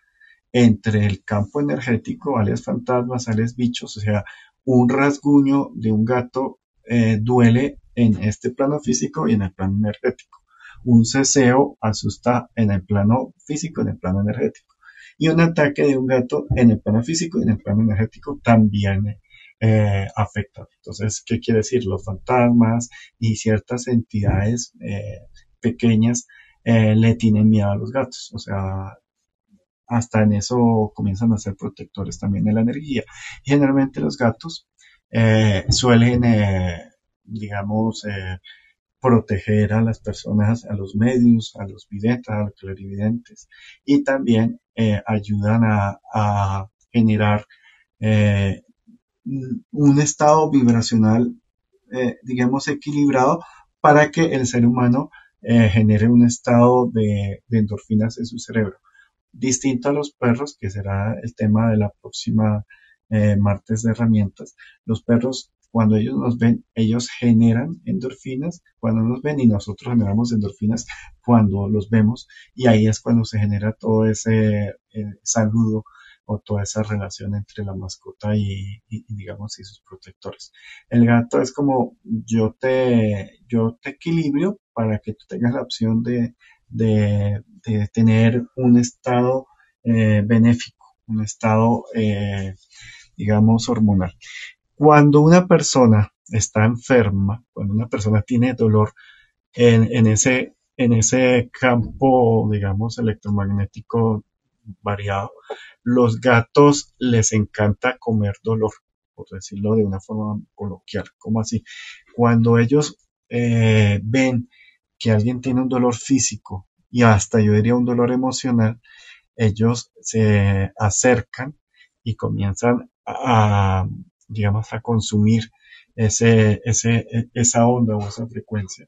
entre el campo energético, alias fantasmas, alias bichos, o sea, un rasguño de un gato eh, duele en este plano físico y en el plano energético. Un ceseo asusta en el plano físico en el plano energético. Y un ataque de un gato en el plano físico y en el plano energético también eh, afecta. Entonces, ¿qué quiere decir? Los fantasmas y ciertas entidades eh, pequeñas eh, le tienen miedo a los gatos. O sea, hasta en eso comienzan a ser protectores también de la energía. generalmente los gatos suelen, digamos, proteger a las personas, a los medios, a los videntes, a los clarividentes y también ayudan a, generar un estado vibracional, eh, digamos, equilibrado para que el ser humano eh, genere un estado de, endorfinas en su cerebro. Distinto a los perros, que será el tema de la próxima eh, martes de herramientas. Los perros, cuando ellos nos ven, ellos generan endorfinas cuando nos ven y nosotros generamos endorfinas cuando los vemos y ahí es cuando se genera todo ese saludo o toda esa relación entre la mascota y, digamos y sus protectores. El gato es como yo te, yo te equilibrio para que tú tengas la opción de, de, tener un estado eh, benéfico, un estado, eh, digamos, hormonal. Cuando una persona está enferma, cuando una persona tiene dolor en, ese, en ese campo, digamos, electromagnético variado, los gatos les encanta comer dolor, por decirlo de una forma coloquial. ¿Cómo así? Cuando ellos eh, ven que alguien tiene un dolor físico y hasta yo diría un dolor emocional, ellos se acercan y comienzan a, digamos, a consumir ese, ese, esa onda o esa frecuencia.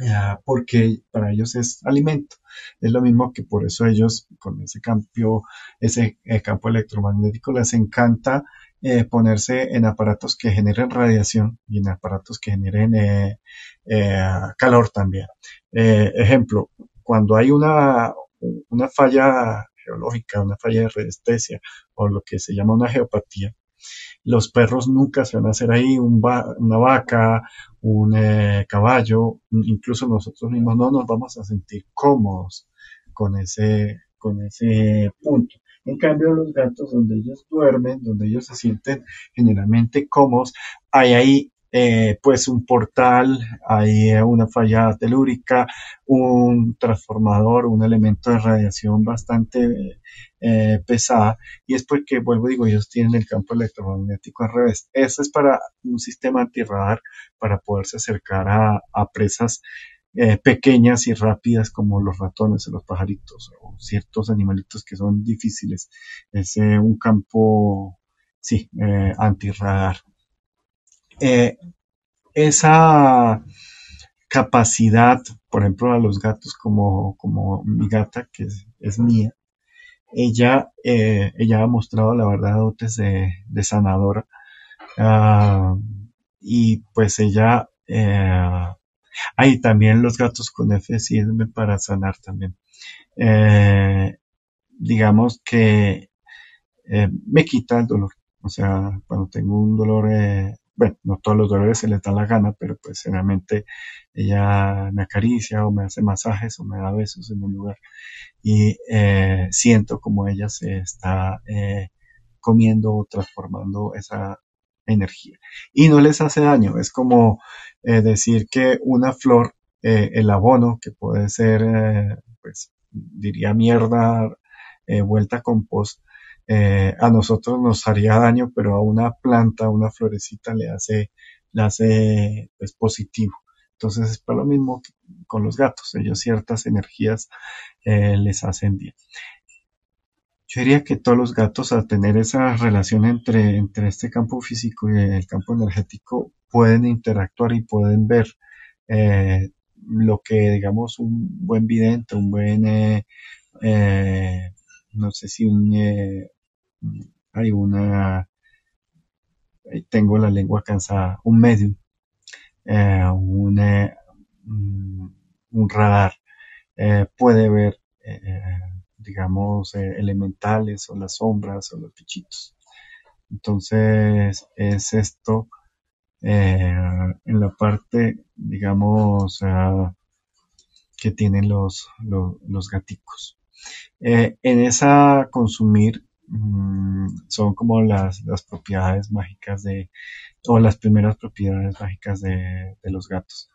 Ah, porque para ellos es alimento. Es lo mismo que por eso ellos con ese cambio, ese eh, campo electromagnético les encanta eh, ponerse en aparatos que generen radiación y en aparatos que generen eh, calor también. ejemplo, cuando hay una, una falla geológica, una falla de resistencia o lo que se llama una geopatía, los perros nunca se van a hacer ahí una vaca, un eh, caballo, incluso nosotros mismos no nos vamos a sentir cómodos con ese, con ese punto. En cambio, los gatos, donde ellos duermen, donde ellos se sienten generalmente cómodos, hay ahí eh, pues un portal, hay eh, una falla telúrica, un transformador, un elemento de radiación bastante eh, pesada y es porque, vuelvo digo, ellos tienen el campo electromagnético al revés. Eso es para un sistema antirradar para poderse acercar a, presas pequeñas y rápidas como los ratones o los pajaritos o ciertos animalitos que son difíciles. Es un campo, sí, antirradar. Eh, esa capacidad, por ejemplo, a los gatos como, como mi gata, que es, mía, ella, eh, ella ha mostrado la verdad dotes de, sanadora. Ah, y pues ella, eh, hay también los gatos con F sirven para sanar también. digamos que me quita el dolor. O sea, cuando tengo un dolor bueno, no todos los dolores se les da la gana, pero pues generalmente ella me acaricia o me hace masajes o me da besos en un lugar y eh, siento como ella se está eh, comiendo o transformando esa energía y no les hace daño, es como eh, decir que una flor, el abono que puede ser, pues diría mierda vuelta a compost, eh, a nosotros nos haría daño, pero a una planta, a una florecita le hace, le hace pues, positivo. Entonces es para lo mismo con los gatos, ellos ciertas energías eh, les hacen bien. Yo diría que todos los gatos al tener esa relación entre, entre este campo físico y el campo energético pueden interactuar y pueden ver eh, lo que digamos un buen vidente, un buen no sé si un, eh, hay una, tengo la lengua cansada, un medium, eh, un, mm, un, radar, puede ver, digamos, elementales o las sombras o los bichitos. Entonces, es esto en la parte, digamos, que tienen los, los, gaticos. en esa consumir Mm, son como las, las propiedades mágicas de, o las primeras propiedades mágicas de, de los gatos.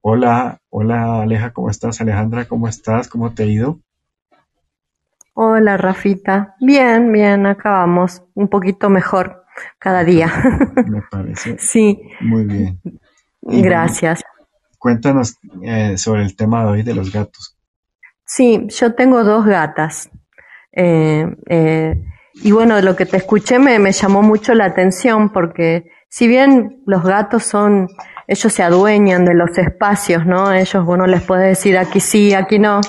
Hola, hola Aleja, ¿cómo estás? Alejandra, ¿cómo estás? ¿Cómo te ha ido?
Hola Rafita, bien, bien, acabamos un poquito mejor cada día.
Me parece.
sí.
Muy bien.
Gracias.
cuéntanos eh, sobre el tema de hoy de los gatos.
Sí, yo tengo dos gatas. Eh, eh, y bueno, lo que te escuché me, me llamó mucho la atención porque si bien los gatos son, ellos se adueñan de los espacios, ¿no? Ellos, bueno, les puede decir aquí sí, aquí no,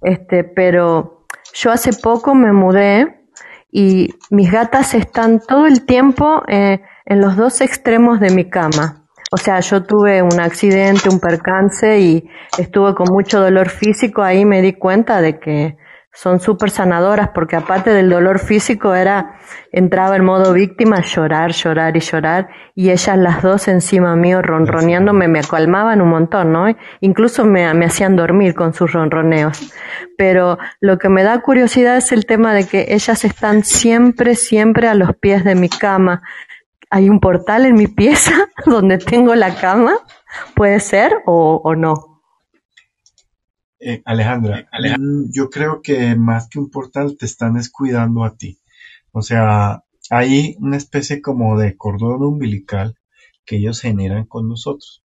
este, pero yo hace poco me mudé y mis gatas están todo el tiempo eh, en los dos extremos de mi cama. O sea, yo tuve un accidente, un percance y estuve con mucho dolor físico. Ahí me di cuenta de que son súper sanadoras porque aparte del dolor físico era, entraba en modo víctima, llorar, llorar y llorar y ellas las dos encima mío ronroneándome me calmaban un montón, ¿no? Incluso me, me hacían dormir con sus ronroneos. Pero lo que me da curiosidad es el tema de que ellas están siempre, siempre a los pies de mi cama. Hay un portal en mi pieza donde tengo la cama, puede ser o, o no.
Eh, Alejandra, mm, yo creo que más que un portal te están descuidando a ti. O sea, hay una especie como de cordón umbilical que ellos generan con nosotros.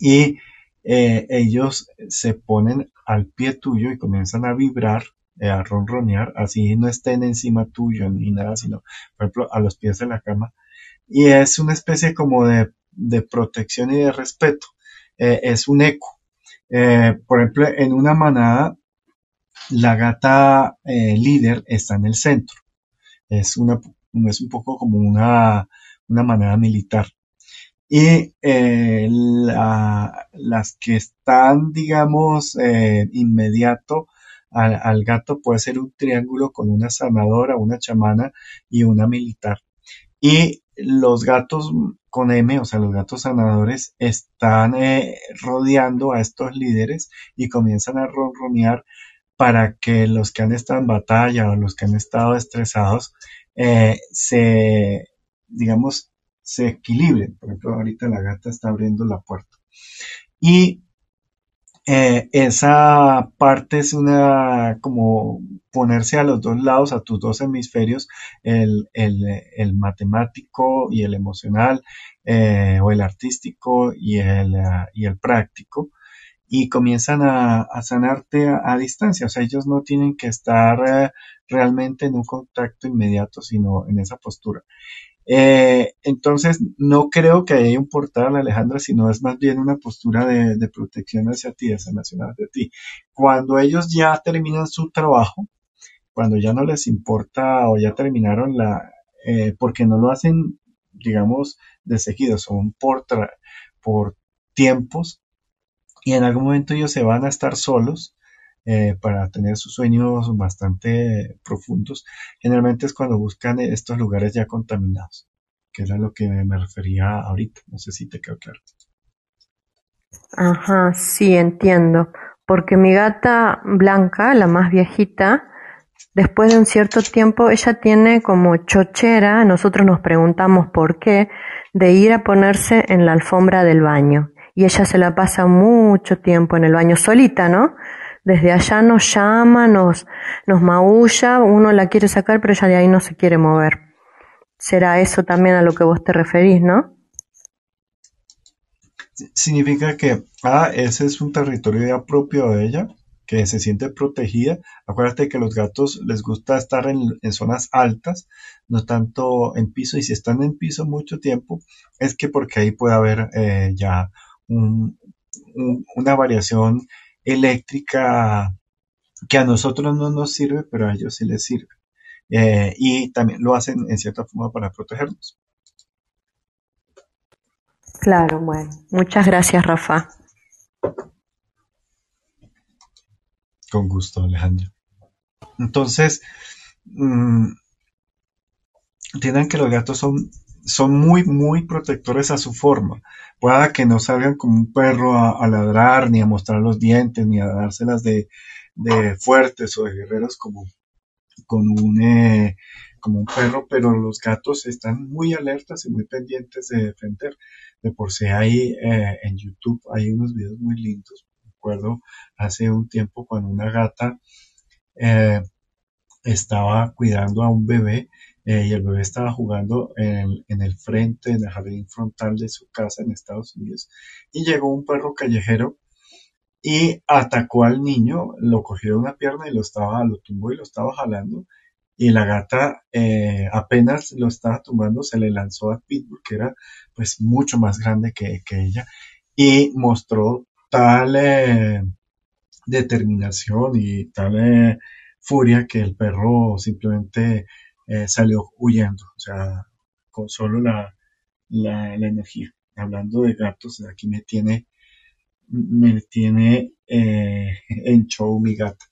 Y eh, ellos se ponen al pie tuyo y comienzan a vibrar, eh, a ronronear, así no estén encima tuyo ni nada, sino, por ejemplo, a los pies de la cama. Y es una especie como de, de protección y de respeto. es un eco eh, por ejemplo, en una manada, la gata eh, líder está en el centro. Es, una, es un poco como una, una manada militar. Y eh, las que están, digamos, inmediato al, al, gato puede ser un triángulo con una sanadora, una chamana y una militar. Y los gatos con M, o sea, los gatos sanadores, están eh, rodeando a estos líderes y comienzan a ronronear para que los que han estado en batalla o los que han estado estresados eh, se, digamos, se equilibren. Por ejemplo, ahorita la gata está abriendo la puerta. Y eh, esa parte es una como ponerse a los dos lados, a tus dos hemisferios, el, el, matemático y el emocional, eh, o el artístico y el, y el práctico, y comienzan a, sanarte a, distancia. O sea, ellos no tienen que estar eh, realmente en un contacto inmediato, sino en esa postura. Eh, entonces, no creo que haya un portal, Alejandra, sino es más bien una postura de, protección hacia ti, de sanación hacia ti. Cuando ellos ya terminan su trabajo, cuando ya no les importa o ya terminaron la, eh, porque no lo hacen, digamos, de seguido, son por, por tiempos, y en algún momento ellos se van a estar solos, eh, para tener sus sueños bastante profundos, generalmente es cuando buscan estos lugares ya contaminados, que era lo que me refería ahorita. No sé si te quedó claro.
Ajá, sí, entiendo. Porque mi gata blanca, la más viejita, después de un cierto tiempo, ella tiene como chochera, nosotros nos preguntamos por qué, de ir a ponerse en la alfombra del baño. Y ella se la pasa mucho tiempo en el baño solita, ¿no? Desde allá nos llama, nos, nos maulla, uno la quiere sacar, pero ella de ahí no se quiere mover. Será eso también a lo que vos te referís, ¿no?
Significa que, ah, ese es un territorio ya propio de ella, que se siente protegida. Acuérdate que los gatos les gusta estar en, zonas altas, no tanto en piso, y si están en piso mucho tiempo, es que porque ahí puede haber eh, ya una variación eléctrica que a nosotros no nos sirve, pero a ellos sí les sirve. eh, y también lo hacen en cierta forma para protegernos.
Claro, bueno. Muchas gracias, Rafa.
Con gusto, Alejandro. Entonces, mmm, entiendan que los gatos son, son muy, muy protectores a su forma. Pueda que no salgan como un perro a, ladrar, ni a mostrar los dientes, ni a dárselas de, de fuertes o de guerreros como un, eh, como un perro, pero los gatos están muy alertas y muy pendientes de defender. De por sí hay eh, en YouTube hay unos videos muy lindos. Recuerdo hace un tiempo cuando una gata eh, estaba cuidando a un bebé y el bebé estaba jugando en, en, el frente, en el jardín frontal de su casa en Estados Unidos y llegó un perro callejero y atacó al niño, lo cogió de una pierna y lo estaba, lo tumbó y lo estaba jalando. Y la gata eh, apenas lo estaba tumbando, se le lanzó a Pitbull, que era pues mucho más grande que, ella, y mostró tal eh, determinación y tal eh, furia que el perro simplemente salió huyendo, o sea, con solo la, la, energía. Hablando de gatos, aquí me tiene me tiene eh, en show mi gata.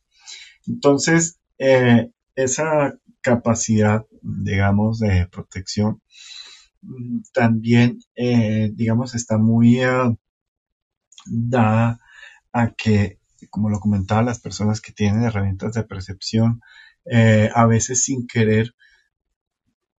Entonces, eh, esa capacidad, digamos, de protección mm, también, eh, digamos, está muy dada a que, como lo comentaba, las personas que tienen herramientas de percepción, a veces sin querer,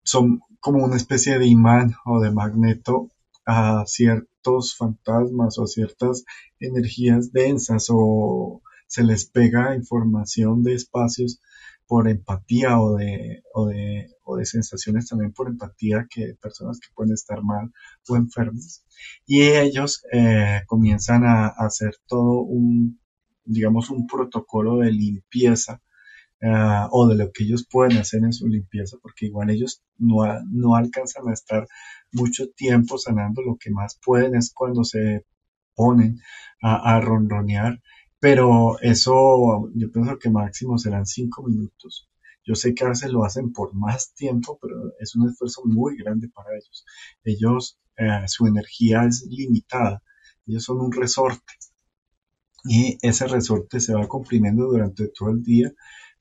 son como una especie de imán o de magneto a ciertos fantasmas o a ciertas energías densas o se les pega información de espacios por empatía o de, o de, o de sensaciones también por empatía que personas que pueden estar mal o enfermas. Y ellos eh, comienzan a, hacer todo un, digamos, un protocolo de limpieza uh, o de lo que ellos pueden hacer en su limpieza, porque igual ellos no, no alcanzan a estar mucho tiempo sanando, lo que más pueden es cuando se ponen a, a ronronear, pero eso yo pienso que máximo serán cinco minutos. Yo sé que a veces lo hacen por más tiempo, pero es un esfuerzo muy grande para ellos. Ellos, eh, su energía es limitada. Ellos son un resorte. Y ese resorte se va comprimiendo durante todo el día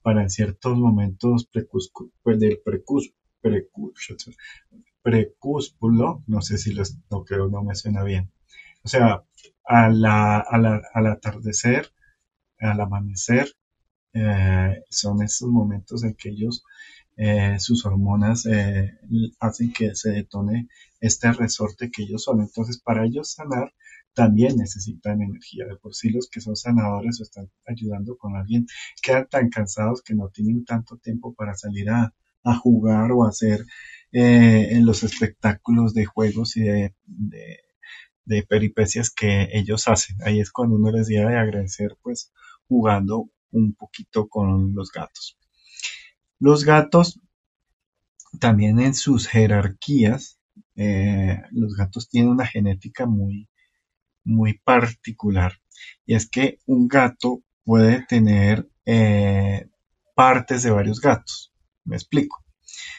para ciertos momentos pues, del precúspulo, no sé si lo, creo, no me suena bien. O sea, al atardecer, al amanecer, eh, son esos momentos en que ellos, eh, sus hormonas eh, hacen que se detone este resorte que ellos son. Entonces, para ellos sanar, también necesitan energía. De por sí los que son sanadores o están ayudando con alguien quedan tan cansados que no tienen tanto tiempo para salir a, jugar o hacer eh, en los espectáculos de juegos y de, de, peripecias que ellos hacen. Ahí es cuando uno les debe agradecer pues jugando un poquito con los gatos. Los gatos también en sus jerarquías, eh, los gatos tienen una genética muy, muy particular y es que un gato puede tener eh, partes de varios gatos. Me explico.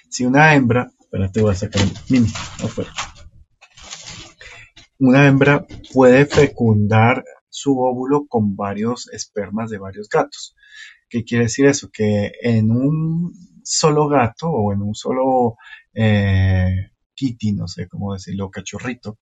Si una hembra, espérate, voy a sacar mini afuera. Una hembra puede fecundar su óvulo con varios espermas de varios gatos. ¿Qué quiere decir eso? Que en un solo gato o en un solo eh, kitty, no sé cómo decirlo, cachorrito,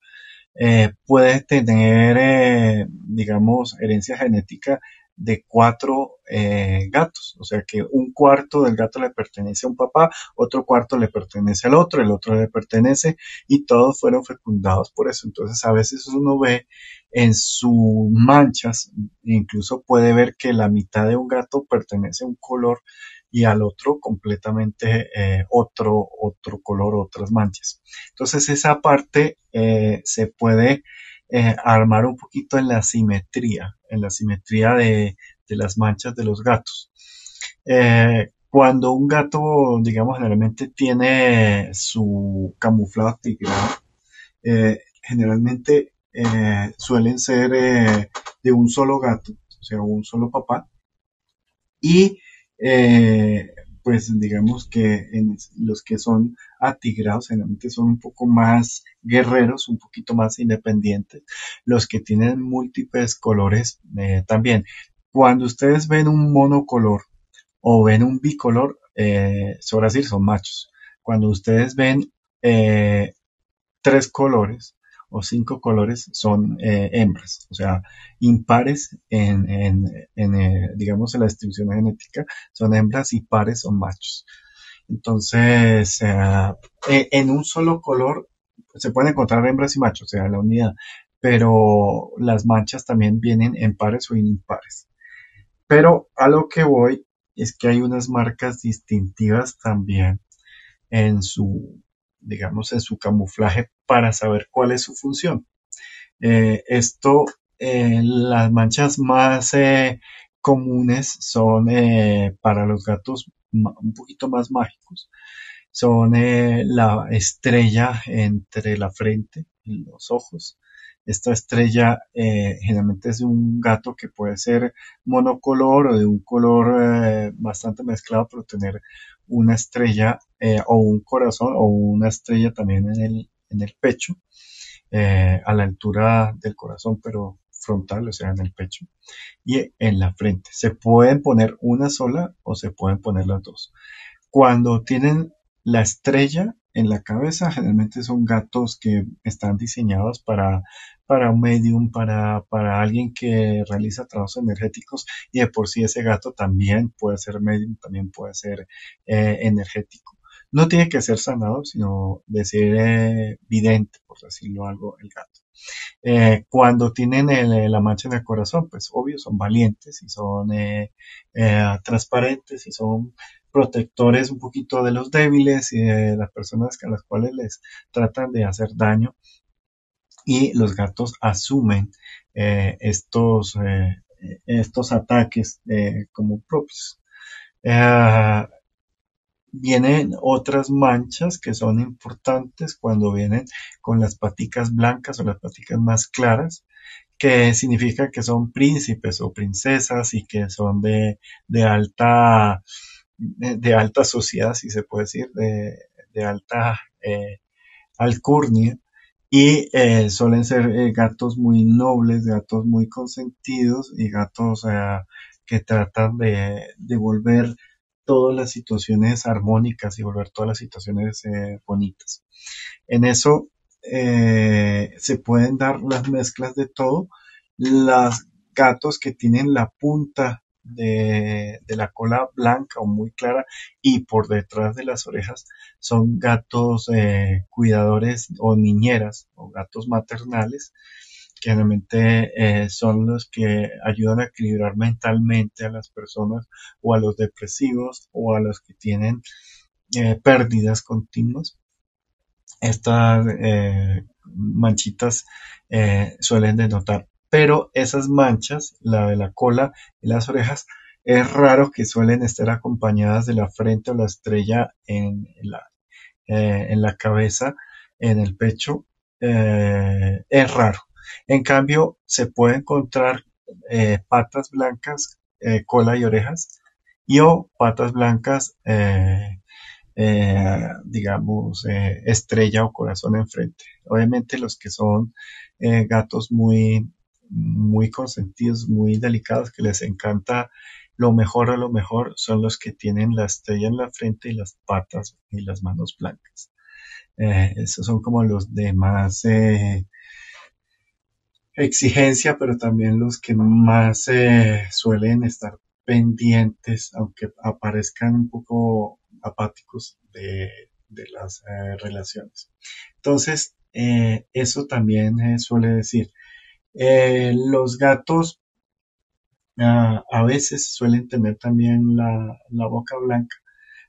eh, puede tener, eh, digamos, herencia genética de cuatro eh, gatos. O sea que un cuarto del gato le pertenece a un papá, otro cuarto le pertenece al otro, el otro le pertenece y todos fueron fecundados por eso. Entonces a veces uno ve en sus manchas, incluso puede ver que la mitad de un gato pertenece a un color y al otro completamente eh, otro, otro color, otras manchas. Entonces esa parte eh, se puede eh, armar un poquito en la simetría, en la simetría de, las manchas de los gatos. cuando un gato, digamos, generalmente tiene su camuflado tigrado, generalmente suelen ser de un solo gato, o sea, un solo papá, y eh, pues digamos que los que son atigrados generalmente son un poco más guerreros, un poquito más independientes. Los que tienen múltiples colores eh, también. Cuando ustedes ven un monocolor o ven un bicolor, eh, sobre decir, son machos. Cuando ustedes ven eh, tres colores o cinco colores son eh, hembras, o sea, impares en, en, eh, digamos, en la distribución genética son hembras y pares son machos. Entonces, e, en un solo color se pueden encontrar hembras y machos, o sea, la unidad, pero las manchas también vienen en pares o impares. Pero a lo que voy es que hay unas marcas distintivas también en su, digamos, en su camuflaje para saber cuál es su función. Eh, esto, eh, las manchas más eh, comunes son para los gatos un poquito más mágicos. Son la estrella entre la frente y los ojos. Esta estrella generalmente es un gato que puede ser monocolor o de un color bastante mezclado, pero tener una estrella eh, o un corazón o una estrella también en el, en el pecho, eh, a la altura del corazón, pero frontal, o sea, en el pecho, y en la frente. Se pueden poner una sola o se pueden poner las dos. Cuando tienen la estrella en la cabeza generalmente son gatos que están diseñados para, para un medium, para, para alguien que realiza trabajos energéticos y de por sí ese gato también puede ser medium, también puede ser eh, energético. No tiene que ser sanador, sino decir eh, vidente, por decirlo algo, el gato. Eh, cuando tienen la mancha en el corazón, pues obvio, son valientes y son transparentes y son protectores un poquito de los débiles y de las personas a las cuales les tratan de hacer daño y los gatos asumen eh, estos, eh, estos ataques eh, como propios. Vienen otras manchas que son importantes cuando vienen con las paticas blancas o las paticas más claras, que significa que son príncipes o princesas y que son de, de alta de, alta sociedad, si se puede decir, de, alta eh, alcurnia, y eh, suelen ser eh, gatos muy nobles, gatos muy consentidos y gatos que tratan de, de, volver todas las situaciones armónicas y volver todas las situaciones bonitas. En eso se pueden dar las mezclas de todo. Los gatos que tienen la punta de, la cola blanca o muy clara y por detrás de las orejas son gatos eh, cuidadores o niñeras o gatos maternales que generalmente eh, son los que ayudan a equilibrar mentalmente a las personas o a los depresivos o a los que tienen eh, pérdidas continuas. Estas manchitas suelen denotar pero esas manchas, la de la cola y las orejas, es raro que suelen estar acompañadas de la frente o la estrella en la, eh, en la cabeza, en el pecho, eh, es raro. En cambio, se puede encontrar eh, patas blancas, cola y orejas, y o patas blancas, digamos, estrella o corazón enfrente. Obviamente los que son gatos muy muy consentidos, muy delicados, que les encanta lo mejor a lo mejor, son los que tienen la estrella en la frente y las patas y las manos blancas. Eh, esos son como los de más eh, exigencia, pero también los que más eh, suelen estar pendientes, aunque aparezcan un poco apáticos de, de las relaciones. Entonces, eso también suele decir, eh, los gatos ah, a veces suelen tener también la, la boca blanca,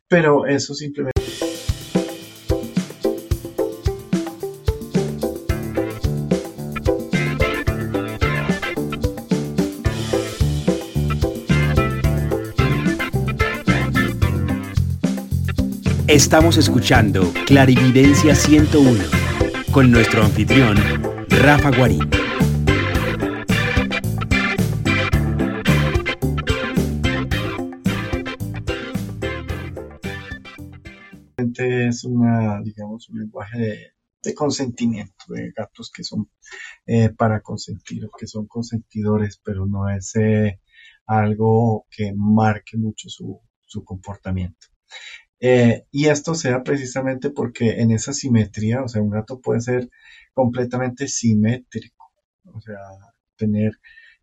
pero eso simplemente...
Estamos escuchando Clarividencia 101 con nuestro anfitrión, Rafa Guarín.
es una, digamos, un lenguaje de, consentimiento, de gatos que son eh, para consentir, que son consentidores, pero no es eh, algo que marque mucho su comportamiento. Eh, y esto se da precisamente porque en esa simetría, o sea, un gato puede ser completamente simétrico, o sea, tener,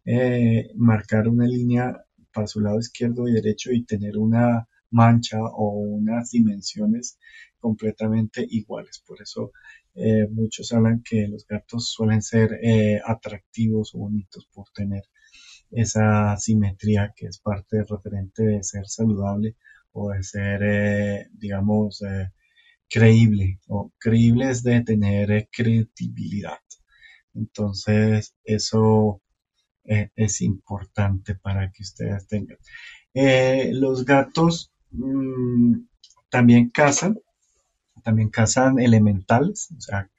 eh, marcar una línea para su lado izquierdo y derecho y tener una mancha o unas dimensiones completamente iguales. Por eso eh, muchos hablan que los gatos suelen ser atractivos o bonitos por tener esa simetría que es parte referente de ser saludable o de ser, eh, digamos, eh, creíble, o creíble es de tener eh, credibilidad. Entonces, eso es importante para que ustedes tengan. los gatos mm, también cazan, también cazan elementales, o sea,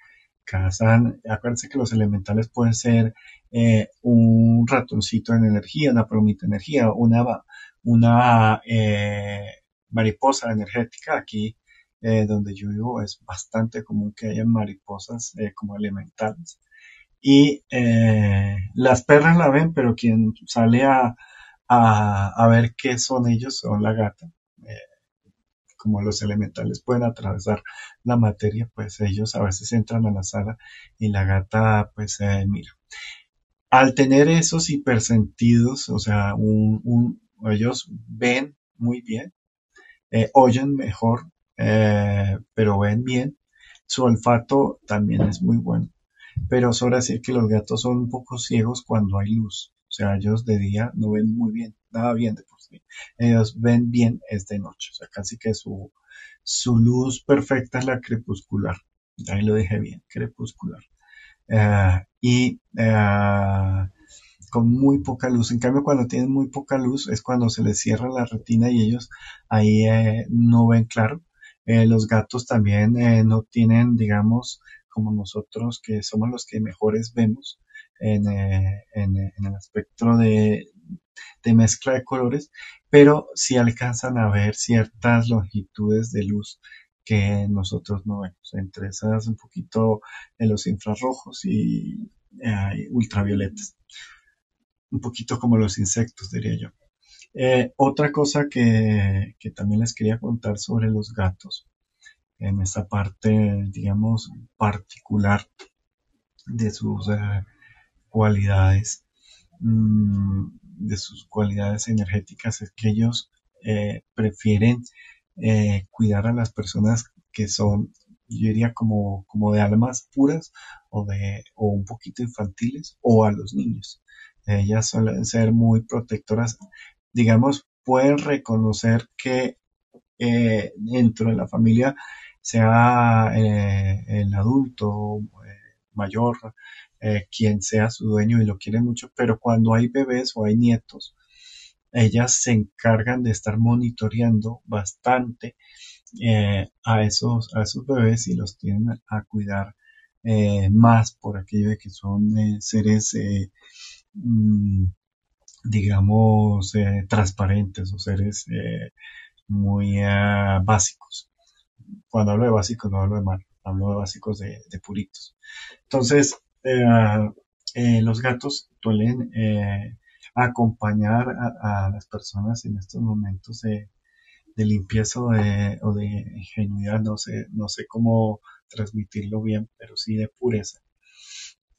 cazan, acuérdense que los elementales pueden ser un ratoncito en energía, una promita energía, una, una mariposa energética. Aquí eh, donde yo vivo es bastante común que haya mariposas eh, como elementales. Y eh, las perras la ven, pero quien sale a, a, ver qué son ellos son la gata. como los elementales pueden atravesar la materia, pues ellos a veces entran a la sala y la gata pues mira. Al tener esos hipersentidos, o sea, ellos ven muy bien, eh, oyen mejor, eh, pero ven bien. Su olfato también es muy bueno. Pero sobre decir que los gatos son un poco ciegos cuando hay luz. O sea, ellos de día no ven muy bien, nada bien de por sí. Ellos ven bien es de noche. O sea, casi que su, su luz perfecta es la crepuscular. Ahí lo dije bien, crepuscular. Eh, y con muy poca luz. En cambio, cuando tienen muy poca luz es cuando se les cierra la retina y ellos ahí eh, no ven claro. Eh, los gatos también eh, no tienen, digamos, como nosotros que somos los que mejores vemos en, en, el espectro de, de, mezcla de colores, pero sí alcanzan a ver ciertas longitudes de luz que nosotros no vemos. Entre esas un poquito en los infrarrojos y ultravioletas un poquito como los insectos, diría yo. Eh, otra cosa que, también les quería contar sobre los gatos, en esta parte, digamos, particular de sus eh, cualidades, mm, de sus cualidades energéticas, es que ellos eh, prefieren cuidar a las personas que son, yo diría, como, como de almas puras o, de, o un poquito infantiles o a los niños. Ellas suelen ser muy protectoras. Digamos, pueden reconocer que eh, dentro de la familia sea eh, el adulto eh, mayor quien sea su dueño y lo quiere mucho, pero cuando hay bebés o hay nietos, ellas se encargan de estar monitoreando bastante a, esos, a esos bebés y los tienen a cuidar más por aquello de que son seres digamos, eh, transparentes o seres eh, muy eh, básicos. Cuando hablo de básicos no hablo de mal, hablo de básicos de, puritos. Entonces, los gatos suelen acompañar a, las personas en estos momentos de, limpieza o de, ingenuidad, no sé cómo transmitirlo bien, pero sí de pureza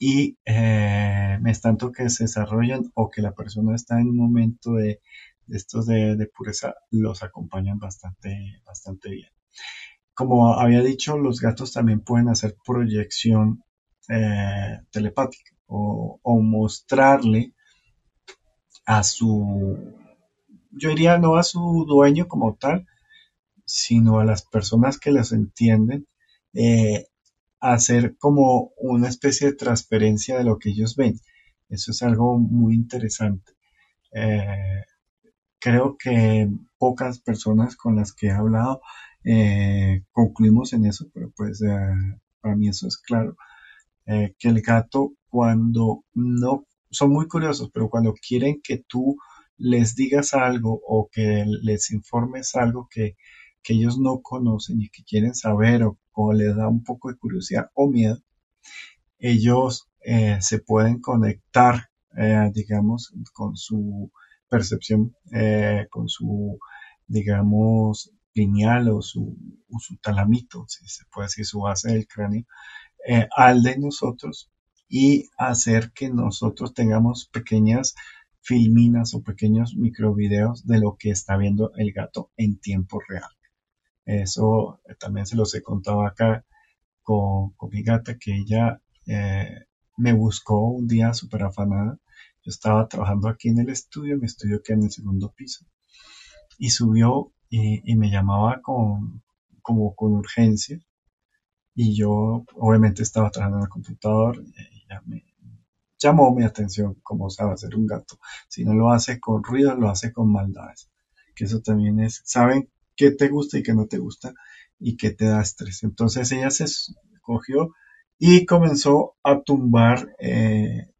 y eh, es tanto que se desarrollan o que la persona está en un momento de, estos de, pureza, los acompañan bastante, bastante bien. Como había dicho, los gatos también pueden hacer proyección eh, telepática o, mostrarle a su, yo diría no a su dueño como tal, sino a las personas que les entienden, eh, hacer como una especie de transferencia de lo que ellos ven. Eso es algo muy interesante. Eh, creo que pocas personas con las que he hablado eh, concluimos en eso, pero pues eh, para mí eso es claro, que el gato cuando no, son muy curiosos, pero cuando quieren que tú les digas algo o que les informes algo que que ellos no conocen y que quieren saber o, les da un poco de curiosidad o miedo, ellos eh, se pueden conectar, eh, digamos, con su percepción, eh, con su, digamos, lineal o su, o su talamito, si se puede decir su base del cráneo, al de nosotros y hacer que nosotros tengamos pequeñas filminas o pequeños microvideos de lo que está viendo el gato en tiempo real. Eso también se los he contado acá con, con mi gata, que ella eh, me buscó un día súper afanada. Yo estaba trabajando aquí en el estudio, mi estudio que en el segundo piso, y subió y, me llamaba con, como con urgencia. Y yo obviamente estaba trabajando en el computador y ella me llamó mi atención como sabe hacer un gato. Si no lo hace con ruido, lo hace con maldades. Que eso también es, saben qué te gusta y qué no te gusta y qué te da estrés. Entonces ella se cogió y comenzó a tumbar, eh,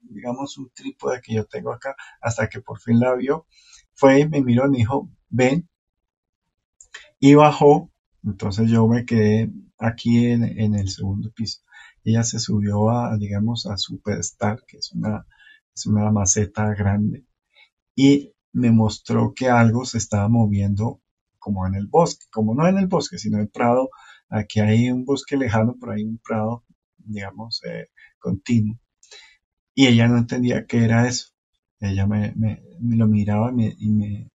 digamos, un trípode que yo tengo acá, hasta que por fin la vio. Fue y me miró y me dijo, ven. Y bajó. Entonces yo me quedé aquí en, el segundo piso. Ella se subió a, digamos, a su pedestal, que es una, es una maceta grande. Y me mostró que algo se estaba moviendo como en el bosque, como no en el bosque, sino en el prado Aquí hay un bosque lejano, pero hay un prado, digamos, eh, continuo. Y ella no entendía qué era eso. Ella me, lo miraba y me,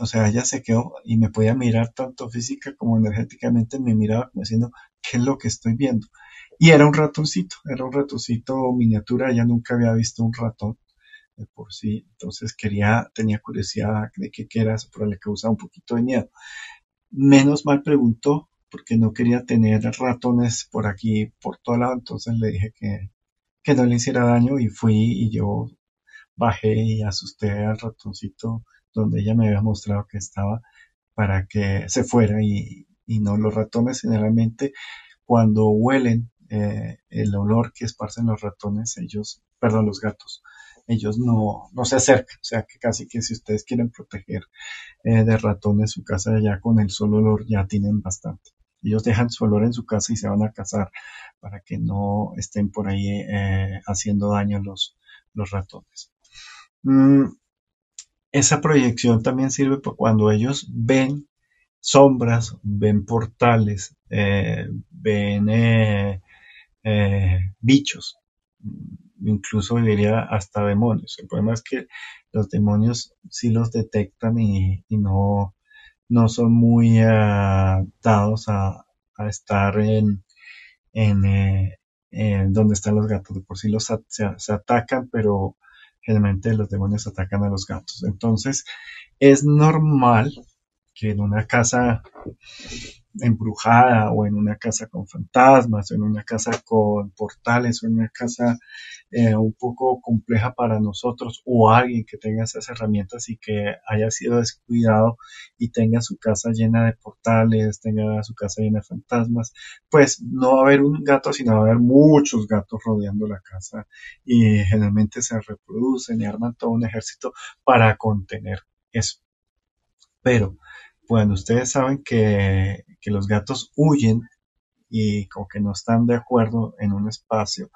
o sea, ella se quedó y me podía mirar tanto física como energéticamente, me miraba como diciendo, ¿qué es lo que estoy viendo? Y era un ratoncito, era un ratoncito miniatura, ella nunca había visto un ratón de por sí, entonces quería, tenía curiosidad de qué, era eso, pero le causaba un poquito de miedo. Menos mal preguntó, porque no quería tener ratones por aquí, por todo lado, entonces le dije que, que no le hiciera daño y fui y yo bajé y asusté al ratoncito donde ella me había mostrado que estaba para que se fuera y, y no. Los ratones generalmente cuando huelen eh, el olor que esparcen los ratones, ellos, perdón, los gatos, ellos no, no se acercan, o sea que casi que si ustedes quieren proteger eh, de ratones su casa ya con el solo olor ya tienen bastante. Ellos dejan su olor en su casa y se van a cazar para que no estén por ahí eh, haciendo daño los, los ratones. Mm, esa proyección también sirve para cuando ellos ven sombras, ven portales, eh, ven bichos, incluso diría hasta demonios. El problema es que los demonios sí los detectan y no, no son muy adaptados a, estar en, eh, en, donde están los gatos. De por sí los se, atacan, pero generalmente los demonios atacan a los gatos. Entonces, es normal que en una casa embrujada o en una casa con fantasmas o en una casa con portales o en una casa eh, un poco compleja para nosotros o alguien que tenga esas herramientas y que haya sido descuidado y tenga su casa llena de portales, tenga su casa llena de fantasmas, pues no va a haber un gato, sino va a haber muchos gatos rodeando la casa y generalmente se reproducen y arman todo un ejército para contener eso. Pero bueno, ustedes saben que, los gatos huyen y como que no están de acuerdo en un espacio,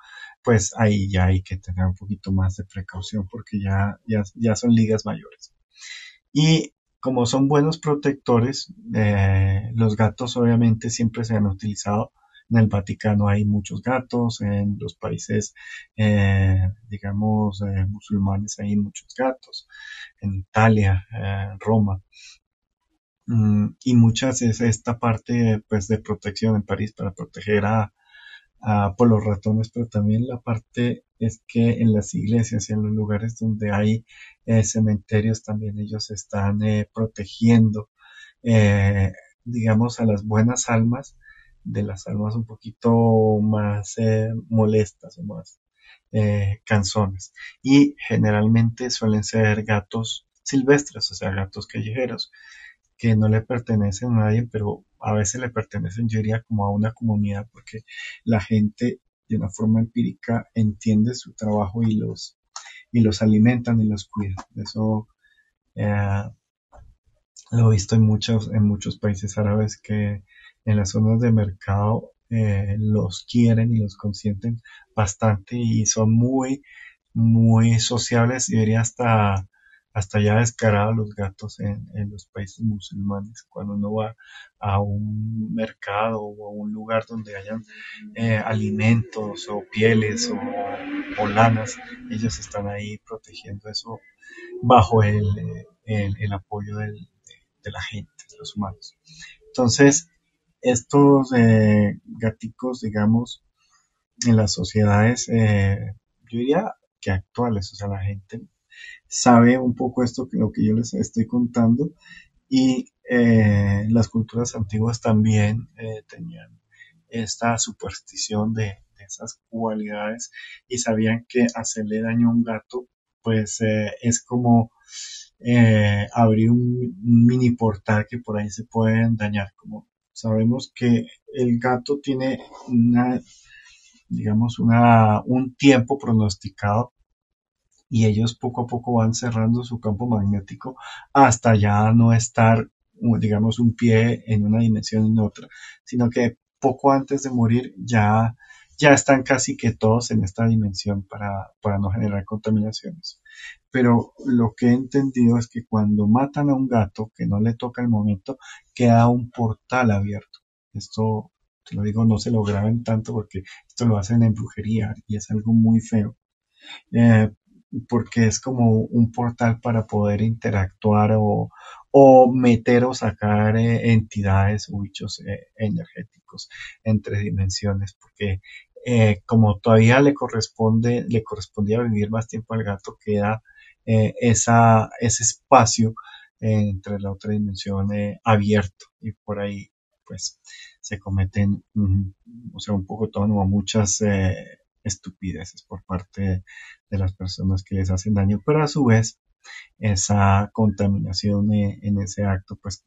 pues ahí ya hay que tener un poquito más de precaución porque ya, ya, son ligas mayores. Y como son buenos protectores, eh, los gatos obviamente siempre se han utilizado. En el Vaticano hay muchos gatos, en los países, eh, digamos, eh, musulmanes hay muchos gatos, en Italia, Roma. Mm, y muchas es esta parte pues de protección en París para proteger a, por los ratones, pero también la parte es que en las iglesias y en los lugares donde hay eh, cementerios también ellos están eh, protegiendo, eh, digamos, a las buenas almas de las almas un poquito más molestas o más canzones. Y generalmente suelen ser gatos silvestres, o sea, gatos callejeros que no le pertenecen a nadie, pero a veces le pertenecen, yo diría, como a una comunidad, porque la gente de una forma empírica entiende su trabajo y los, y los alimentan y los cuidan. Eso, eh, lo he visto en muchos, en muchos países árabes que en las zonas de mercado eh, los quieren y los consienten bastante y son muy, muy sociables y diría hasta, hasta ya descarados los gatos en, los países musulmanes. Cuando uno va a un mercado o a un lugar donde hayan eh, alimentos o pieles o, lanas, ellos están ahí protegiendo eso bajo el, el, el apoyo del, de la gente, de los humanos. Entonces, estos eh, gaticos, digamos, en las sociedades, eh, yo diría que actuales, o sea, la gente sabe un poco esto que lo que yo les estoy contando y eh, las culturas antiguas también eh, tenían esta superstición de, esas cualidades y sabían que hacerle daño a un gato pues eh, es como abrir un, un, mini portal que por ahí se pueden dañar. Como sabemos que el gato tiene una, digamos, una, un tiempo pronosticado y ellos poco a poco van cerrando su campo magnético hasta ya no estar, digamos, un pie en una dimensión en otra, sino que poco antes de morir ya, ya están casi que todos en esta dimensión para, para no generar contaminaciones. Pero lo que he entendido es que cuando matan a un gato que no le toca el momento, queda un portal abierto. Esto, te lo digo, no se lo graben tanto porque esto lo hacen en brujería y es algo muy feo. Eh, porque es como un portal para poder interactuar o, o meter o sacar eh, entidades o bichos eh, energéticos entre dimensiones, porque eh, como todavía le corresponde, le correspondía vivir más tiempo al gato, queda eh, esa, ese espacio eh, entre la otra dimensión abierto. Y por ahí pues se cometen, um, o sea, un poco todo, muchas estupideces por parte de las personas que les hacen daño, pero a su vez esa contaminación en ese acto pues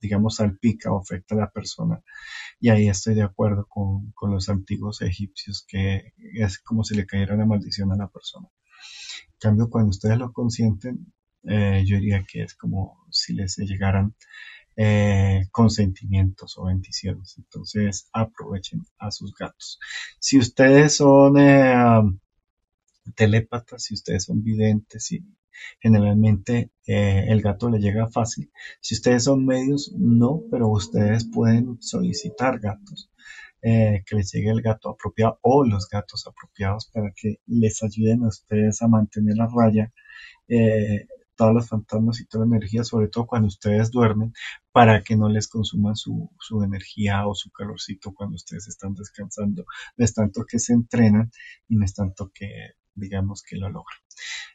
digamos salpica o afecta a la persona y ahí estoy de acuerdo con, con, los antiguos egipcios que es como si le cayera una maldición a la persona. En cambio, cuando ustedes lo consienten, eh, yo diría que es como si les llegaran eh, consentimientos o bendiciones. Entonces, aprovechen a sus gatos. Si ustedes son eh, telépatas, si ustedes son videntes, generalmente eh, el gato le llega fácil. Si ustedes son medios, no, pero ustedes pueden solicitar gatos. Eh, que les llegue el gato apropiado o los gatos apropiados para que les ayuden a ustedes a mantener a raya eh, todos los fantasmas y toda la energía, sobre todo cuando ustedes duermen, para que no les consuman su, su energía o su calorcito cuando ustedes están descansando. No es tanto que se entrenan y no es tanto que digamos que lo logran.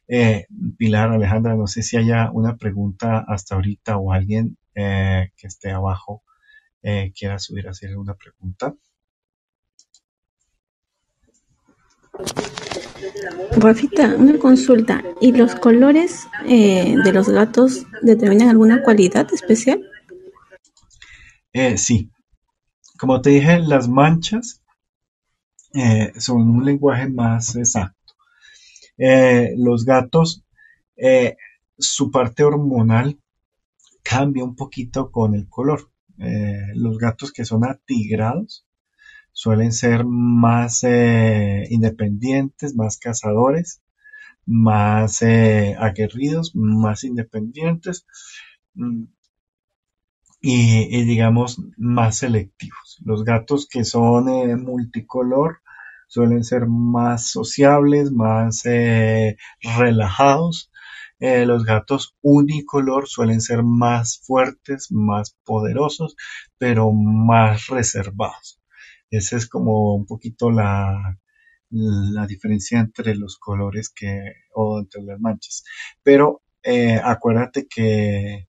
Eh, Pilar, Alejandra, no sé si haya una pregunta hasta ahorita o alguien eh, que esté abajo eh, quiera subir a hacer una pregunta.
Rafita, una consulta. ¿Y los colores eh, de los gatos determinan alguna cualidad especial?
Eh, sí. Como te dije, las manchas eh, son un lenguaje más exacto. Los gatos, su parte hormonal cambia un poquito con el color. Los gatos que son atigrados suelen ser más eh, independientes, más cazadores, más eh, aguerridos, más independientes mm, y, digamos más selectivos. Los gatos que son eh, multicolor suelen ser más sociables, más relajados. Los gatos unicolor suelen ser más fuertes, más poderosos, pero más reservados. Esa es como un poquito la, la diferencia entre los colores que, o entre las manchas. Pero eh, acuérdate que,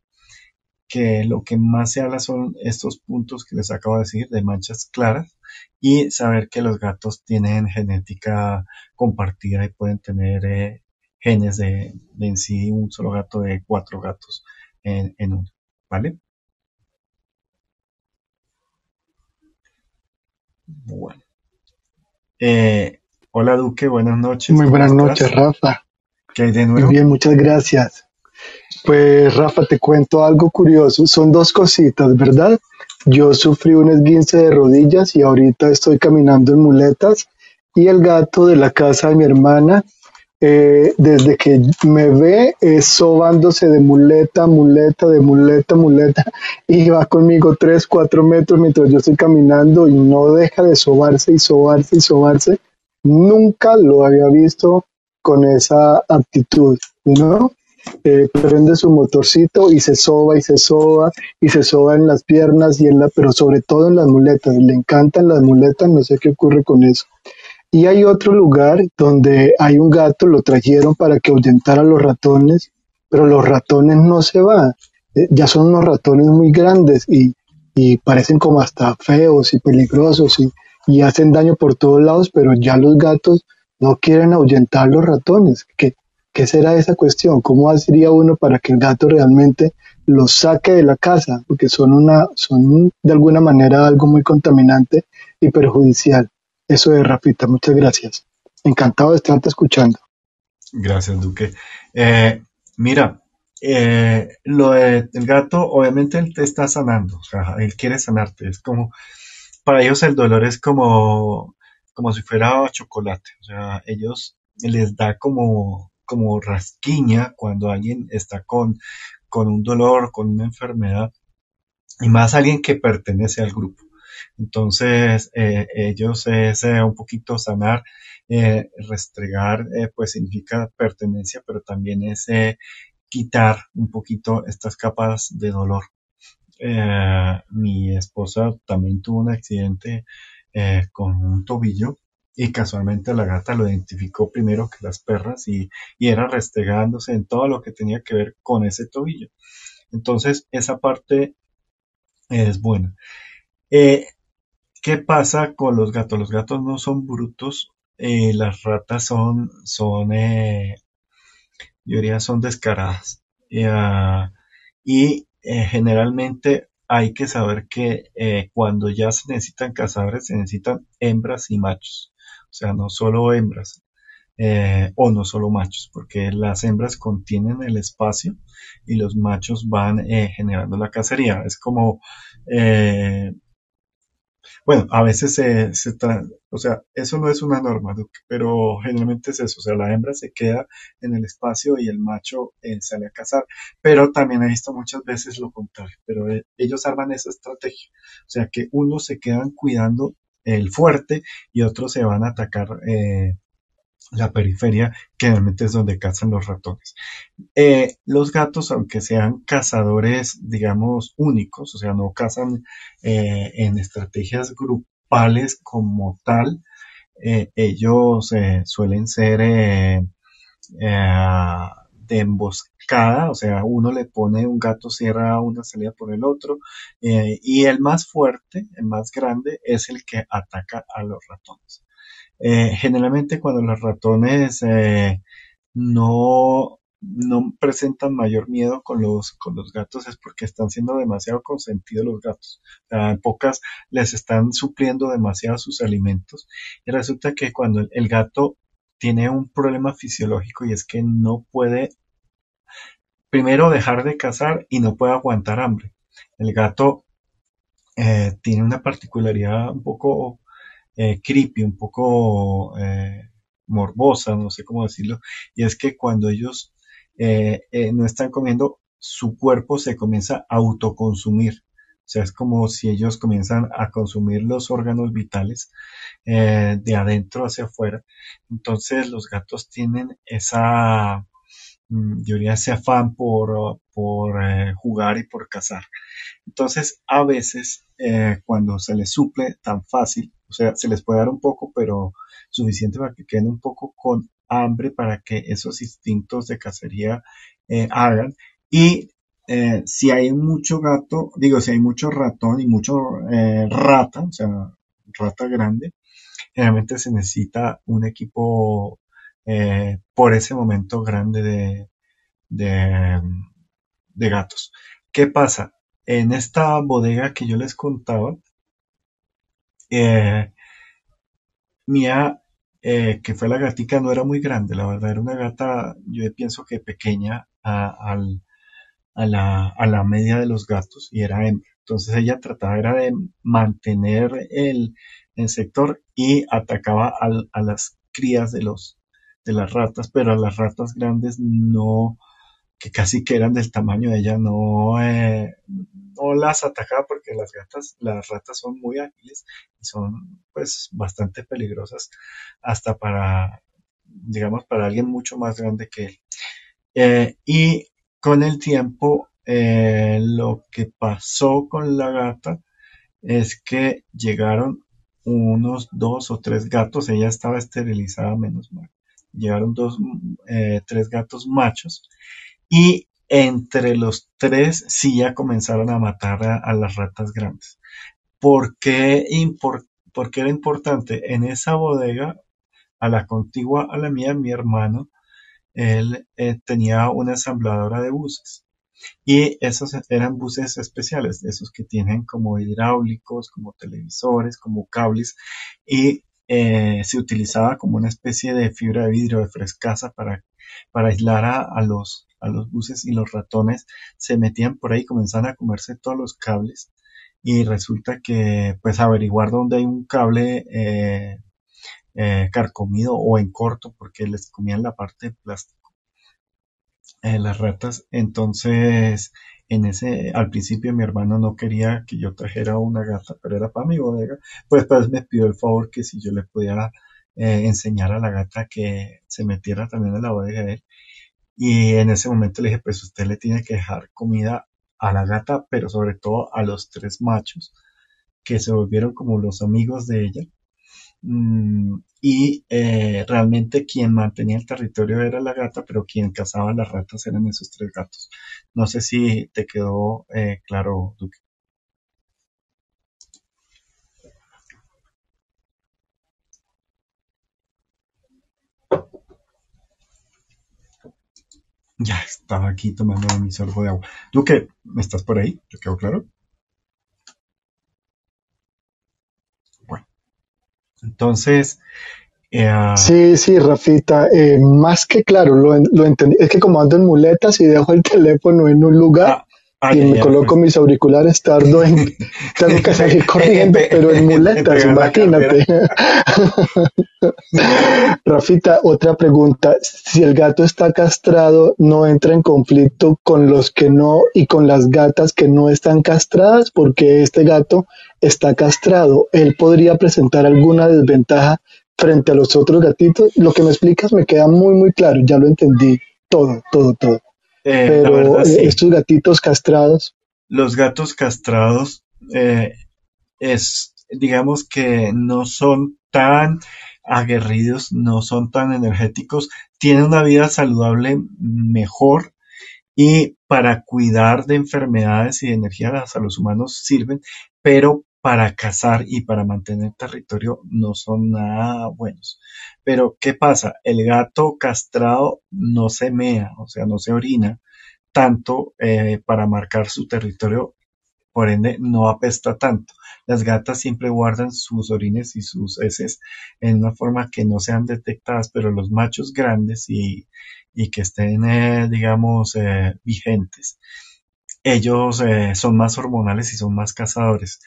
que lo que más se habla son estos puntos que les acabo de decir, de manchas claras, y saber que los gatos tienen genética compartida y pueden tener eh, genes de, de, en sí un solo gato de cuatro gatos en, en uno, ¿vale? Bueno. Eh, hola Duque, buenas noches.
Muy buenas noches, Rafa.
¿Qué hay de nuevo?
Muy bien, muchas gracias. Pues Rafa, te cuento algo curioso. Son dos cositas, ¿verdad? Yo sufrí un esguince de rodillas y ahorita estoy caminando en muletas y el gato de la casa de mi hermana, eh, desde que me ve, es sobándose de muleta, muleta, de muleta, muleta y va conmigo tres, cuatro metros mientras yo estoy caminando y no deja de sobarse y sobarse y sobarse. Nunca lo había visto con esa actitud, ¿no? eh, prende su motorcito y se soba y se soba y se soba en las piernas y en la, pero sobre todo en las muletas. Le encantan las muletas, no sé qué ocurre con eso. Y hay otro lugar donde hay un gato, lo trajeron para que ahuyentara a los ratones, pero los ratones no se van. Eh, ya son unos ratones muy grandes y, y parecen como hasta feos y peligrosos y, y hacen daño por todos lados, pero ya los gatos no quieren ahuyentar los ratones. que ¿Qué será esa cuestión? ¿Cómo haría uno para que el gato realmente los saque de la casa? Porque son, una, son de alguna manera algo muy contaminante y perjudicial. Eso es, Rafita, muchas gracias. Encantado de estarte escuchando.
Gracias, Duque. Eh, mira, eh, lo del gato, obviamente él te está sanando, o sea, él quiere sanarte. Es como, para ellos el dolor es como, como si fuera chocolate, o sea, ellos les da como como rasquiña cuando alguien está con, con un dolor, con una enfermedad, y más alguien que pertenece al grupo. Entonces, eh, ellos es un poquito sanar, eh, restregar, eh, pues significa pertenencia, pero también es quitar un poquito estas capas de dolor. mi esposa también tuvo un accidente con un tobillo y casualmente la gata lo identificó primero que las perras y, era restregándose en todo lo que tenía que ver con ese tobillo. Entonces, esa parte es buena. Eh, ¿Qué pasa con los gatos? Los gatos no son brutos, eh, las ratas son, son eh, yo diría, son descaradas. y generalmente hay que saber que cuando ya se necesitan cazadores, se necesitan hembras y machos o sea, no solo hembras eh, o no solo machos, porque las hembras contienen el espacio y los machos van eh, generando la cacería. Es como, eh, bueno, a veces se, se o sea, eso no es una norma, pero generalmente es eso, o sea, la hembra se queda en el espacio y el macho sale a cazar, pero también he visto muchas veces lo contrario, pero ellos arman esa estrategia, o sea, que unos se quedan cuidando el fuerte y otros se van a atacar eh, la periferia, que realmente es donde cazan los ratones. Eh, los gatos, aunque sean cazadores, digamos, únicos, o sea, no cazan eh, en estrategias grupales como tal, ellos suelen ser de emboscada, o sea, uno le pone un gato cierra una salida por el otro, eh, y el más fuerte, el más grande, es el que ataca a los ratones. Eh, generalmente cuando los ratones eh, no, no presentan mayor miedo con los, con los gatos es porque están siendo demasiado consentidos los gatos. en pocas les están supliendo demasiado sus alimentos. Y resulta que cuando el gato tiene un problema fisiológico y es que no puede primero dejar de cazar y no puede aguantar hambre. El gato eh, tiene una particularidad un poco eh, creepy, un poco eh, morbosa, no sé cómo decirlo, y es que cuando ellos no están comiendo, su cuerpo se comienza a autoconsumir. O sea, es como si ellos comienzan a consumir los órganos vitales de adentro hacia afuera. Entonces los gatos tienen esa Mm, yo diría ese afán por, por eh, jugar y por cazar. Entonces, a veces, eh, cuando se les suple tan fácil, o sea, se les puede dar un poco, pero suficiente para que queden un poco con hambre para que esos instintos de cacería eh, hagan. Y si hay mucho gato, digo, si hay mucho ratón y mucho rata, o sea, rata grande, generalmente se necesita un equipo eh, por ese momento grande de, de, gatos. ¿Qué pasa? En esta bodega que yo les contaba, eh, Mía, eh, que fue la gatica, no era muy grande, la verdad, era una gata, yo pienso que pequeña a la, media de los gatos y era hembra. Entonces ella trataba de mantener el, sector y atacaba a las crías de las ratas, pero a las ratas grandes no, que casi que eran del tamaño de ella, no, eh, no las atacaba porque las gatas, las ratas son muy ágiles y son pues bastante peligrosas hasta para, digamos, para alguien mucho más grande que él. Eh, y con el tiempo, eh, lo que pasó con la gata es que llegaron unos dos o tres gatos, ella estaba esterilizada menos mal, llegaron dos, eh, tres gatos machos y entre los tres sí ya comenzaron a matar a, las ratas grandes. ¿Por qué, era importante? En esa bodega, a la contigua a la mía, mi hermano, él eh, tenía una ensambladora de buses. Y esos eran buses especiales, esos que tienen como hidráulicos, como televisores, como cables, y eh, se utilizaba como una especie de fibra de vidrio de frescasa para, para aislar a, los, a los buses y los ratones se metían por ahí, comenzaban a comerse todos los cables y resulta que pues averiguar dónde hay un cable eh, eh, carcomido o en corto porque les comían la parte de plástico eh, las ratas. Entonces, en ese, al principio mi hermano no quería que yo trajera una gata, pero era para mi bodega. Pues, pues me pidió el favor que si yo le podía eh, enseñar a la gata que se metiera también en la bodega de él. Y en ese momento le dije, pues usted le tiene que dejar comida a la gata, pero sobre todo a los tres machos, que se volvieron como los amigos de ella. Mm, y eh, realmente quien mantenía el territorio era la gata, pero quien cazaba las ratas eran esos tres gatos. No sé si te quedó eh, claro, Duque. Ya estaba aquí tomando mi sorbo de agua. Duque, ¿estás por ahí? ¿Te quedó claro? Entonces,
eh, sí, sí, Rafita, eh, más que claro, lo, lo, entendí. Es que como ando en muletas y dejo el teléfono en un lugar ah, y me coloco pues. mis auriculares, tardo en, tengo que seguir corriendo, pero en muletas, imagínate. Rafita, otra pregunta. Si el gato está castrado, ¿no entra en conflicto con los que no y con las gatas que no están castradas? Porque este gato está castrado. ¿Él podría presentar alguna desventaja frente a los otros gatitos? Lo que me explicas me queda muy, muy claro. Ya lo entendí todo, todo, todo. Eh, Pero estos gatitos castrados.
Los gatos castrados eh, es, digamos que no son tan aguerridos, no son tan energéticos, tienen una vida saludable mejor y para cuidar de enfermedades y de energía a los humanos sirven, pero para cazar y para mantener territorio no son nada buenos. Pero, ¿qué pasa? El gato castrado no se mea, o sea, no se orina tanto eh, para marcar su territorio, por ende no apesta tanto. Las gatas siempre guardan sus orines y sus heces en una forma que no sean detectadas, pero los machos grandes y, que estén, eh, digamos, eh, vigentes, ellos son más hormonales y son más cazadores.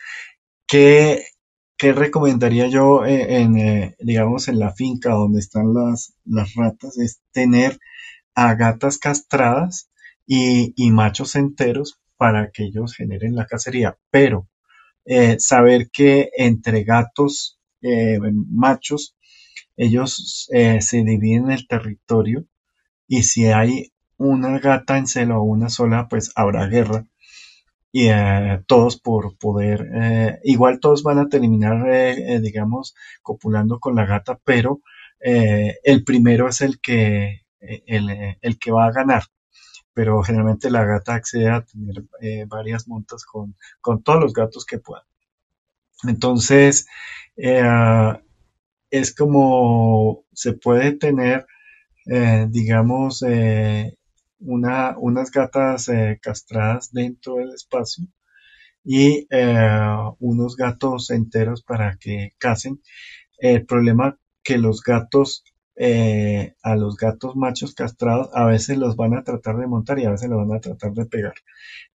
¿Qué, qué recomendaría yo en, digamos, en la finca donde están las, ratas? Es tener a gatas castradas y, machos enteros para que ellos generen la cacería. Pero eh, saber que entre gatos eh, machos, ellos eh, se dividen el territorio y si hay una gata en celo o una sola, pues habrá guerra y todos por poder, igual todos van a terminar, digamos, copulando con la gata, pero el primero es el que, el, el que va a ganar pero generalmente la gata accede a tener eh, varias montas con, todos los gatos que pueda. Entonces, eh, es como se puede tener, eh, digamos, una, unas gatas castradas dentro del espacio y unos gatos enteros para que casen. El problema que los gatos eh, a los gatos machos castrados a veces los van a tratar de montar y a veces los van a tratar de pegar.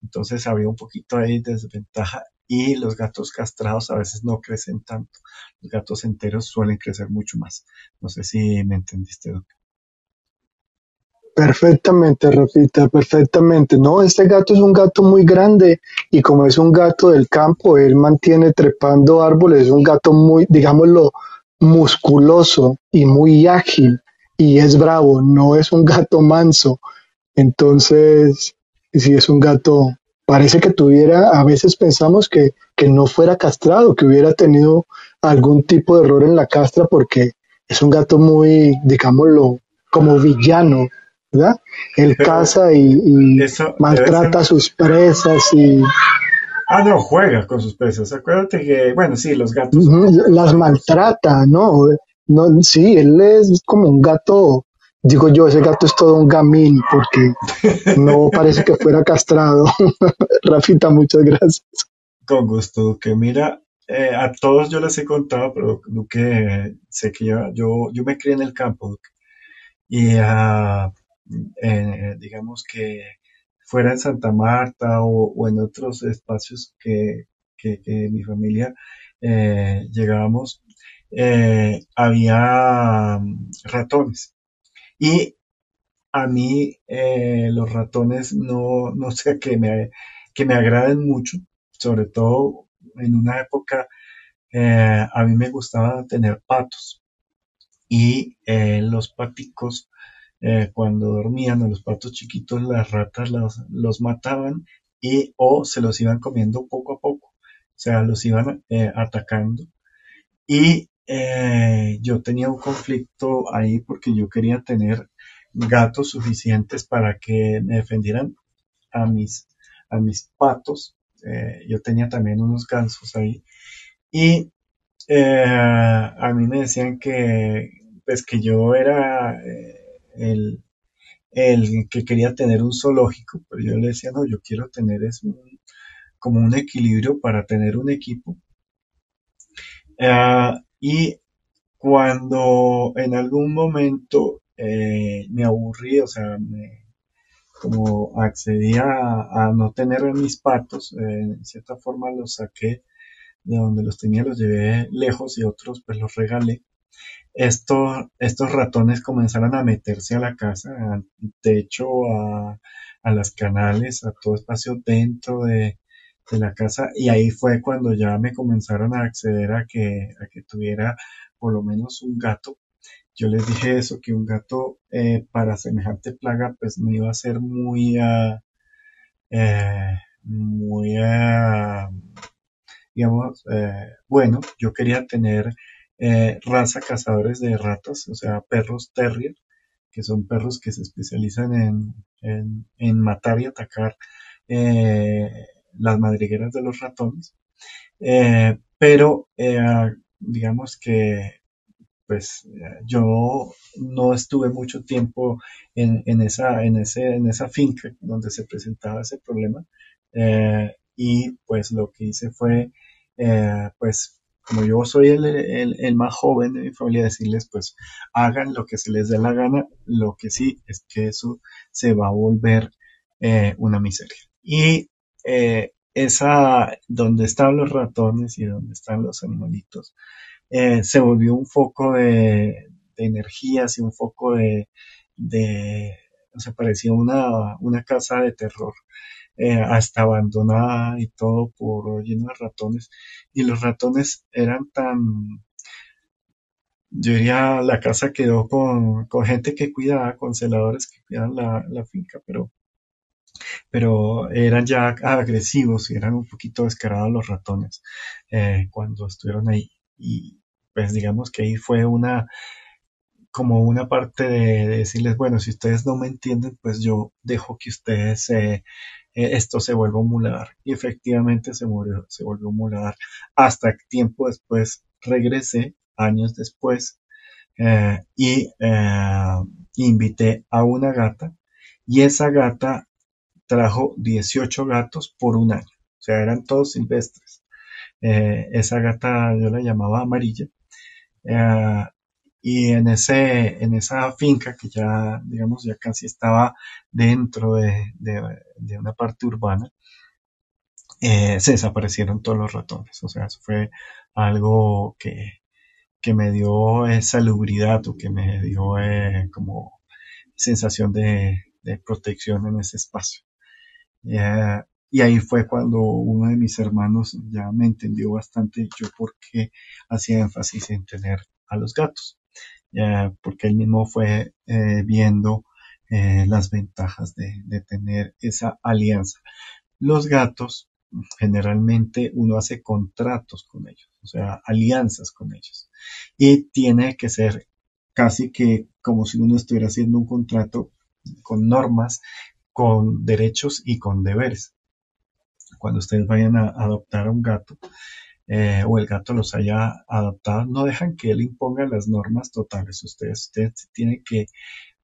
Entonces había un poquito ahí de desventaja y los gatos castrados a veces no crecen tanto. Los gatos enteros suelen crecer mucho más. No sé si me entendiste.
Perfectamente, Rafita, perfectamente. No, este gato es un gato muy grande y como es un gato del campo, él mantiene trepando árboles, es un gato muy, digámoslo, musculoso y muy ágil y es bravo, no es un gato manso. Entonces, si es un gato, parece que tuviera, a veces pensamos que, que no fuera castrado, que hubiera tenido algún tipo de error en la castra porque es un gato muy, digámoslo, como villano, ¿verdad? Él caza y, maltrata a sus presas y...
Ah, no, juega con sus presas. Acuérdate que, bueno, sí, los gatos...
Las maltrata, ¿no? no sí, él es como un gato, digo yo, ese gato es todo un gamín porque no parece que fuera castrado. Rafita, muchas gracias.
Con gusto, que mira, eh, a todos yo les he contado, pero Duque, sé que yo, yo, yo me crié en el campo, y uh, eh, digamos que fuera en Santa Marta o, en otros espacios que, que, mi familia eh, llegábamos, eh, había mm, ratones. Y a mí los ratones no, no sé, que me, que me agraden mucho, sobre todo en una época a mí me gustaba tener patos y los paticos eh, cuando dormían a los patos chiquitos, las ratas los, mataban y o se los iban comiendo poco a poco, o sea, los iban eh, atacando. Y eh, yo tenía un conflicto ahí porque yo quería tener gatos suficientes para que me defendieran a mis, a mis patos. yo tenía también unos gansos ahí. Y a mí me decían que, pues que yo era el, el que quería tener un zoológico, pero yo le decía, no, yo quiero tener es como un equilibrio para tener un equipo. Ah, y cuando en algún momento eh, me aburrí, o sea, como accedí a, no tener mis patos, eh, en cierta forma los saqué de donde los tenía, los llevé lejos y otros pues los regalé estos ratones comenzaron a meterse a la casa, al techo, a, las canales, a todo espacio dentro de, la casa y ahí fue cuando ya me comenzaron a acceder a que, a que tuviera por lo menos un gato. Yo les dije eso, que un gato eh, para semejante plaga pues no iba a ser muy, uh, muy, uh, digamos, bueno. Yo quería tener eh, raza cazadores de ratas, o sea, perros terrier, que son perros que se especializan en, en, matar y atacar eh, las madrigueras de los ratones. Eh, pero digamos que pues yo no estuve mucho tiempo en, en, esa, en, ese, en esa finca donde se presentaba ese problema y pues lo que hice fue pues como yo soy el, más joven de mi familia, decirles, pues hagan lo que se les dé la gana, lo que sí es que eso se va a volver eh, una miseria. Y eh, esa, donde están los ratones y donde están los animalitos, eh, se volvió un foco de, energías y un foco de, de o sea, parecía una, una casa de terror. Eh, hasta abandonada y todo por lleno de ratones. Y los ratones eran tan, yo diría, la casa quedó con, con gente que cuidaba, con celadores que cuidaban la, finca, pero, pero eran ya agresivos y eran un poquito descarados los ratones eh, cuando estuvieron ahí. Y pues digamos que ahí fue una, como una parte de, decirles, bueno, si ustedes no me entienden, pues yo dejo que ustedes eh, esto se vuelve un muladar. Y efectivamente se, murió, se volvió un muladar. Hasta tiempo después regresé, años después, eh, y eh, invité a una gata. Y esa gata trajo 18 gatos por un año. O sea, eran todos silvestres. esa gata yo la llamaba amarilla. Y en, ese, en esa finca que ya, digamos, ya casi estaba dentro de, de, una parte urbana, eh, se desaparecieron todos los ratones. O sea, eso fue algo que, que me dio esa salubridad o que me dio eh, como sensación de, de, protección en ese espacio. Eh, y ahí fue cuando uno de mis hermanos ya me entendió bastante yo por qué hacía énfasis en tener a los gatos. Porque él mismo fue eh, viendo eh, las ventajas de, de, tener esa alianza. Los gatos, generalmente uno hace contratos con ellos, o sea, alianzas con ellos. Y tiene que ser casi que como si uno estuviera haciendo un contrato con normas, con derechos y con deberes cuando ustedes vayan a adoptar a un gato eh, o el gato los haya adoptado, no dejan que él imponga las normas totales. Ustedes, ustedes tienen que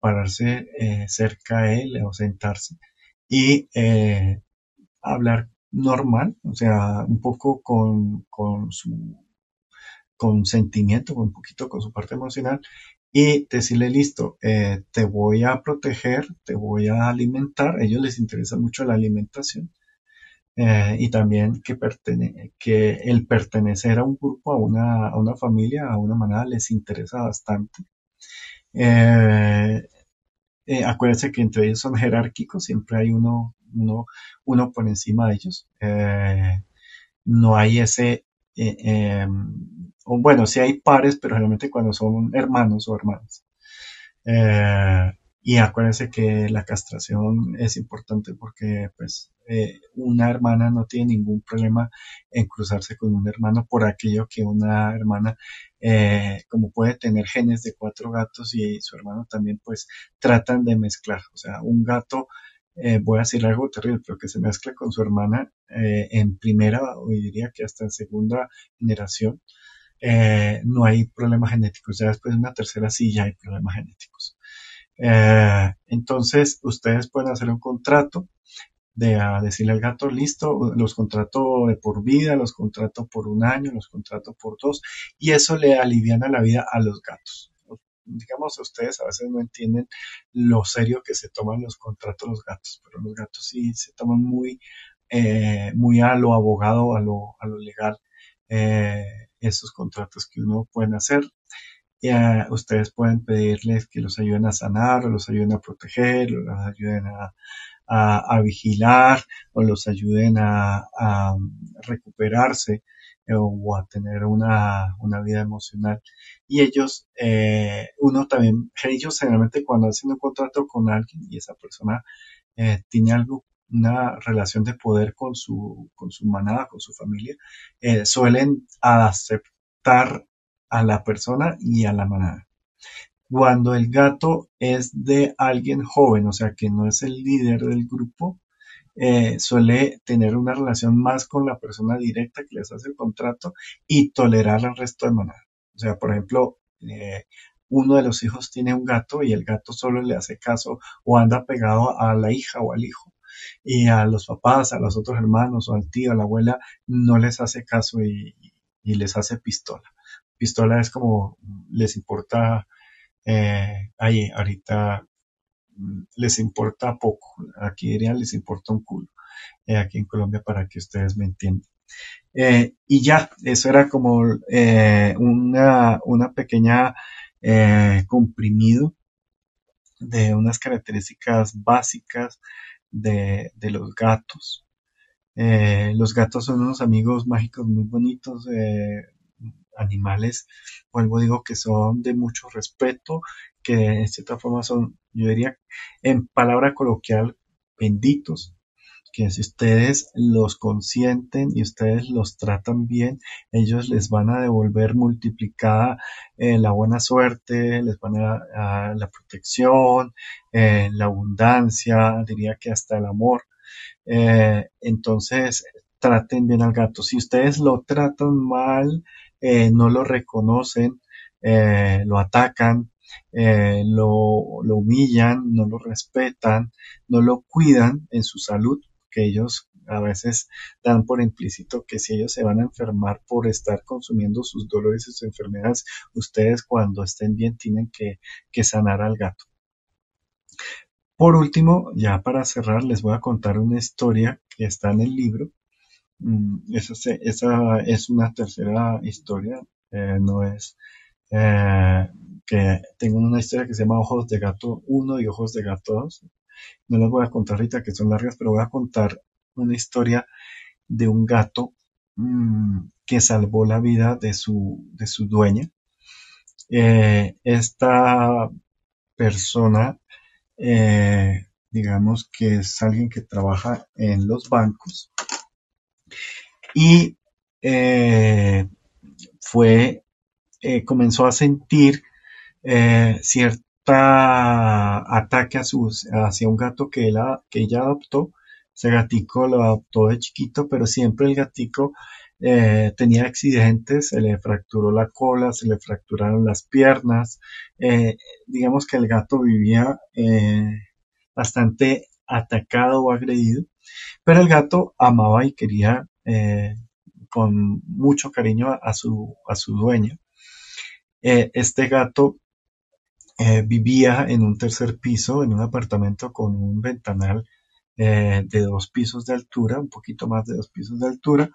pararse eh, cerca a él o sentarse y eh, hablar normal, o sea, un poco con, con su consentimiento, un poquito con su parte emocional y decirle, listo, te voy a proteger, te voy a alimentar. A ellos les interesa mucho la alimentación. Eh, y también que, que el pertenecer a un grupo, a una, a una familia, a una manada, les interesa bastante. Eh, eh, acuérdense que entre ellos son jerárquicos, siempre hay uno, uno, uno por encima de ellos. no hay ese, em, bueno, sí hay pares, pero realmente cuando son hermanos o hermanas. Y acuérdense que la castración es importante porque pues eh, una hermana no tiene ningún problema en cruzarse con un hermano por aquello que una hermana, eh, como puede tener genes de cuatro gatos y su hermano también, pues tratan de mezclar. O sea, un gato, eh, voy a decir algo terrible, pero que se mezcla con su hermana en primera, o diría que hasta en segunda generación. no hay problemas genéticos. Ya después de una tercera sí ya hay problemas genéticos. Entonces, ustedes pueden hacer un contrato de decirle al gato, listo, los contrato de por vida, los contrato por un año, los contrato por dos, y eso le aliviana la vida a los gatos. Digamos, ustedes a veces no entienden lo serio que se toman los contratos los gatos, pero los gatos sí se toman muy, eh, muy a lo abogado, a lo, a lo legal, eh, esos contratos que uno puede hacer. Y, ustedes pueden pedirles que los ayuden a sanar, o los ayuden a proteger, o los ayuden a, a, vigilar o los ayuden a, recuperarse eh, o a tener una, vida emocional. Y ellos, eh, uno también, ellos generalmente cuando hacen un contrato con alguien y esa persona eh, tiene algo, una relación de poder con su, con su manada, con su familia, suelen aceptar a la persona y a la manada. Cuando el gato es de alguien joven, o sea, que no es el líder del grupo, eh, suele tener una relación más con la persona directa que les hace el contrato y tolerar al resto de manada. O sea, por ejemplo, eh, uno de los hijos tiene un gato y el gato solo le hace caso o anda pegado a la hija o al hijo. Y a los papás, a los otros hermanos o al tío, a la abuela, no les hace caso y, y les hace pistola. Pistola es como les importa eh, ahí ahorita mm, les importa poco, aquí dirían les importa un culo, eh, aquí en Colombia para que ustedes me entiendan. Eh, y ya, eso era como eh, una, una pequeña comprimido de unas características básicas de, de los gatos. los gatos son unos amigos mágicos muy bonitos, animales, vuelvo digo que son de mucho respeto, que en cierta forma son, yo diría, en palabra coloquial, benditos, que si ustedes los consienten y ustedes los tratan bien, ellos les van a devolver multiplicada eh, la buena suerte, les van a dar la protección, eh, la abundancia, diría que hasta el amor. Eh, entonces, traten bien al gato. Si ustedes lo tratan mal, eh, no lo reconocen, eh, lo atacan, eh, lo, lo, humillan, no lo respetan, no lo cuidan en su salud, que ellos a veces dan por implícito que si ellos se van a enfermar por estar consumiendo sus dolores y sus enfermedades, ustedes cuando estén bien tienen que, que sanar al gato. Por último, ya para cerrar, les voy a contar una historia que está en el libro. Mm, esa, esa es una tercera historia, eh, no es eh, que tengo una historia que se llama Ojos de Gato 1 y Ojos de Gato 2. No las voy a contar ahorita que son largas, pero voy a contar una historia de un gato mm, que salvó la vida de su, de su dueña. Eh, esta persona digamos que es alguien que trabaja en los bancos y eh, fue, eh, comenzó a sentir cierta ataque a sus, hacia un gato que, que ella adoptó. Ese gatico lo adoptó de chiquito, pero siempre el gatico tenía accidentes, se le fracturó la cola, se le fracturaron las piernas, digamos que el gato vivía bastante atacado o agredido, pero el gato amaba y quería eh, con mucho cariño a su, a su dueño. Eh, este gato eh, vivía en un tercer piso, en un apartamento con un ventanal de dos pisos de altura, un poquito más de dos pisos de altura,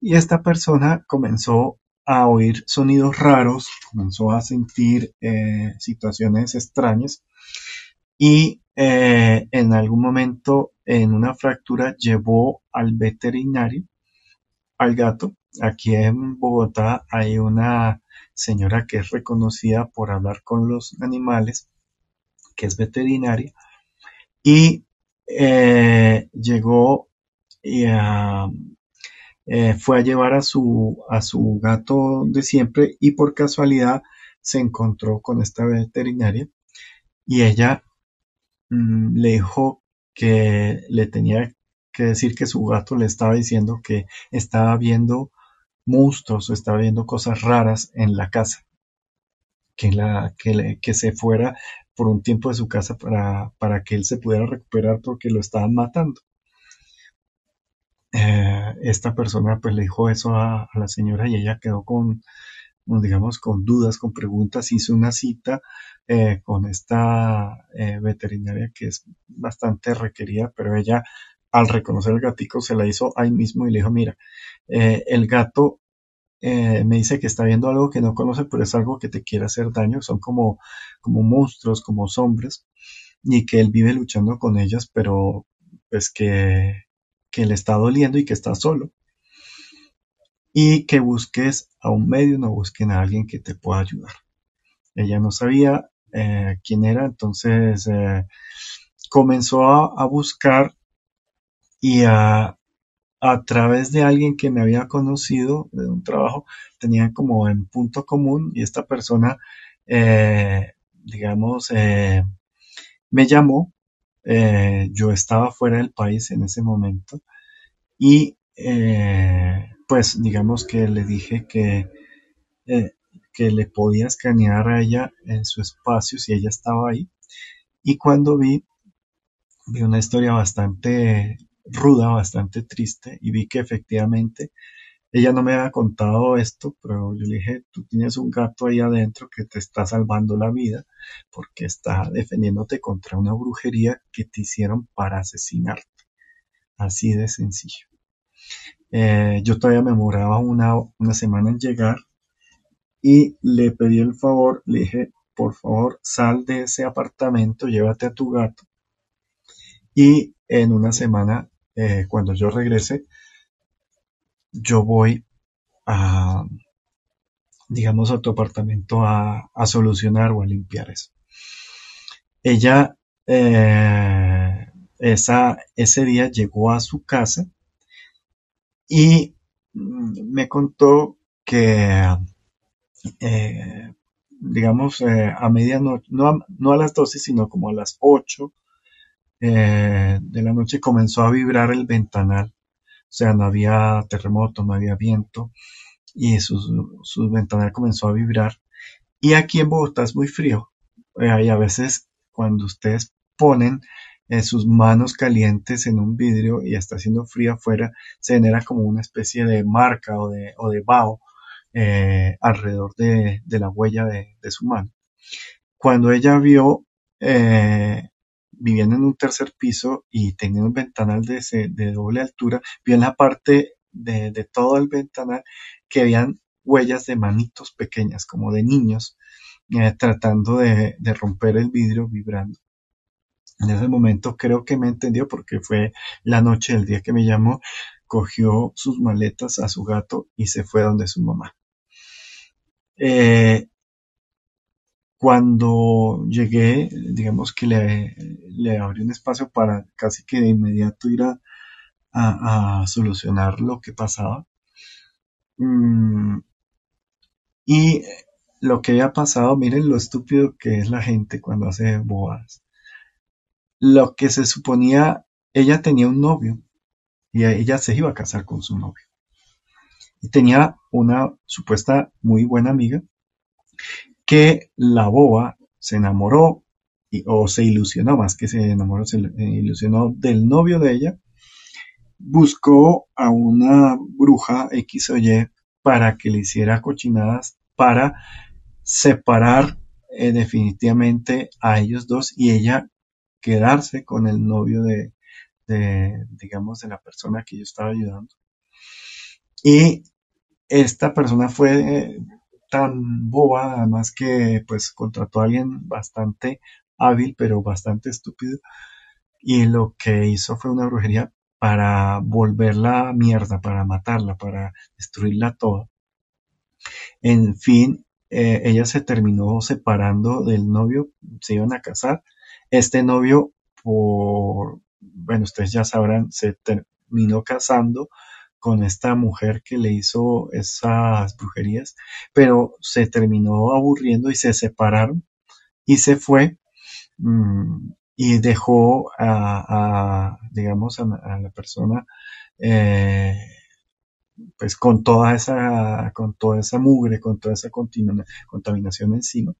y esta persona comenzó a oír sonidos raros, comenzó a sentir situaciones extrañas y en algún momento en una fractura llevó al veterinario al gato. Aquí en Bogotá hay una señora que es reconocida por hablar con los animales, que es veterinaria, y eh, llegó y eh, fue a llevar a su, a su gato de siempre y por casualidad se encontró con esta veterinaria y ella Mm, le dijo que le tenía que decir que su gato le estaba diciendo que estaba viendo monstruos o estaba viendo cosas raras en la casa. Que, la, que, que se fuera por un tiempo de su casa para, para que él se pudiera recuperar porque lo estaban matando. Eh, esta persona pues le dijo eso a, la señora y ella quedó con, digamos, con dudas, con preguntas, hizo una cita eh, con esta eh, veterinaria que es bastante requerida, pero ella al reconocer el gatico se la hizo ahí mismo y le dijo, mira, eh, el gato me dice que está viendo algo que no conoce, pero es algo que te quiere hacer daño, son como, como monstruos, como hombres, y que él vive luchando con ellas, pero pues que, que le está doliendo y que está solo y que busques a un medio, no busquen a alguien que te pueda ayudar. Ella no sabía eh, quién era, entonces eh, comenzó a, buscar y a, a través de alguien que me había conocido de un trabajo, tenía como en punto común y esta persona, eh, digamos, me llamó, yo estaba fuera del país en ese momento y pues digamos que le dije que, eh, que le podía escanear a ella en su espacio si ella estaba ahí. Y cuando vi, vi una historia bastante ruda, bastante triste, y vi que efectivamente ella no me había contado esto, pero yo le dije, tú tienes un gato ahí adentro que te está salvando la vida porque está defendiéndote contra una brujería que te hicieron para asesinarte. Así de sencillo. Eh, yo todavía me demoraba una, una semana en llegar y le pedí el favor, le dije, por favor, sal de ese apartamento, llévate a tu gato y en una semana, eh, cuando yo regrese, yo voy a, digamos, a tu apartamento a, solucionar o a limpiar eso. Ella, eh, esa, ese día llegó a su casa y mm, me contó que, eh, digamos, eh, a medianoche, no a, las 12, sino como a las 8 eh, de la noche comenzó a vibrar el ventanal. O sea, no había terremoto, no había viento y su, su ventanal comenzó a vibrar. Y aquí en Bogotá es muy frío. y a veces cuando ustedes ponen eh, sus manos calientes en un vidrio y está haciendo frío afuera, se genera como una especie de marca o de, o de vaho eh, alrededor de, la huella de, su mano. Cuando ella vio, eh, viviendo en un tercer piso y teniendo un ventanal de, de doble altura, vio en la parte de, de, todo el ventanal que habían huellas de manitos pequeñas, como de niños, eh, tratando de, de romper el vidrio vibrando. En ese momento creo que me entendió porque fue la noche del día que me llamó, cogió sus maletas a su gato y se fue donde su mamá. Eh, cuando llegué, digamos que le, le, abrí un espacio para casi que de inmediato ir a, a, solucionar lo que pasaba. Mm, y lo que había pasado, miren lo estúpido que es la gente cuando hace boas lo que se suponía, ella tenía un novio y ella se iba a casar con su novio. Y tenía una supuesta muy buena amiga que la boba se enamoró o se ilusionó, más que se enamoró, se ilusionó del novio de ella, buscó a una bruja X o Y para que le hiciera cochinadas para separar eh, definitivamente a ellos dos y ella quedarse con el novio de, digamos, de la persona que yo estaba ayudando. Y esta persona fue tan boba, además que pues contrató a alguien bastante hábil, pero bastante estúpido. Y lo que hizo fue una brujería para volverla mierda, para matarla, para destruirla toda. En fin, eh, ella se terminó separando del novio, se iban a casar este novio, por, bueno, ustedes ya sabrán, se terminó casando con esta mujer que le hizo esas brujerías, pero se terminó aburriendo y se separaron y se fue mm, y dejó a, digamos, a, la persona eh, pues con toda esa, con toda esa mugre, con toda esa contaminación encima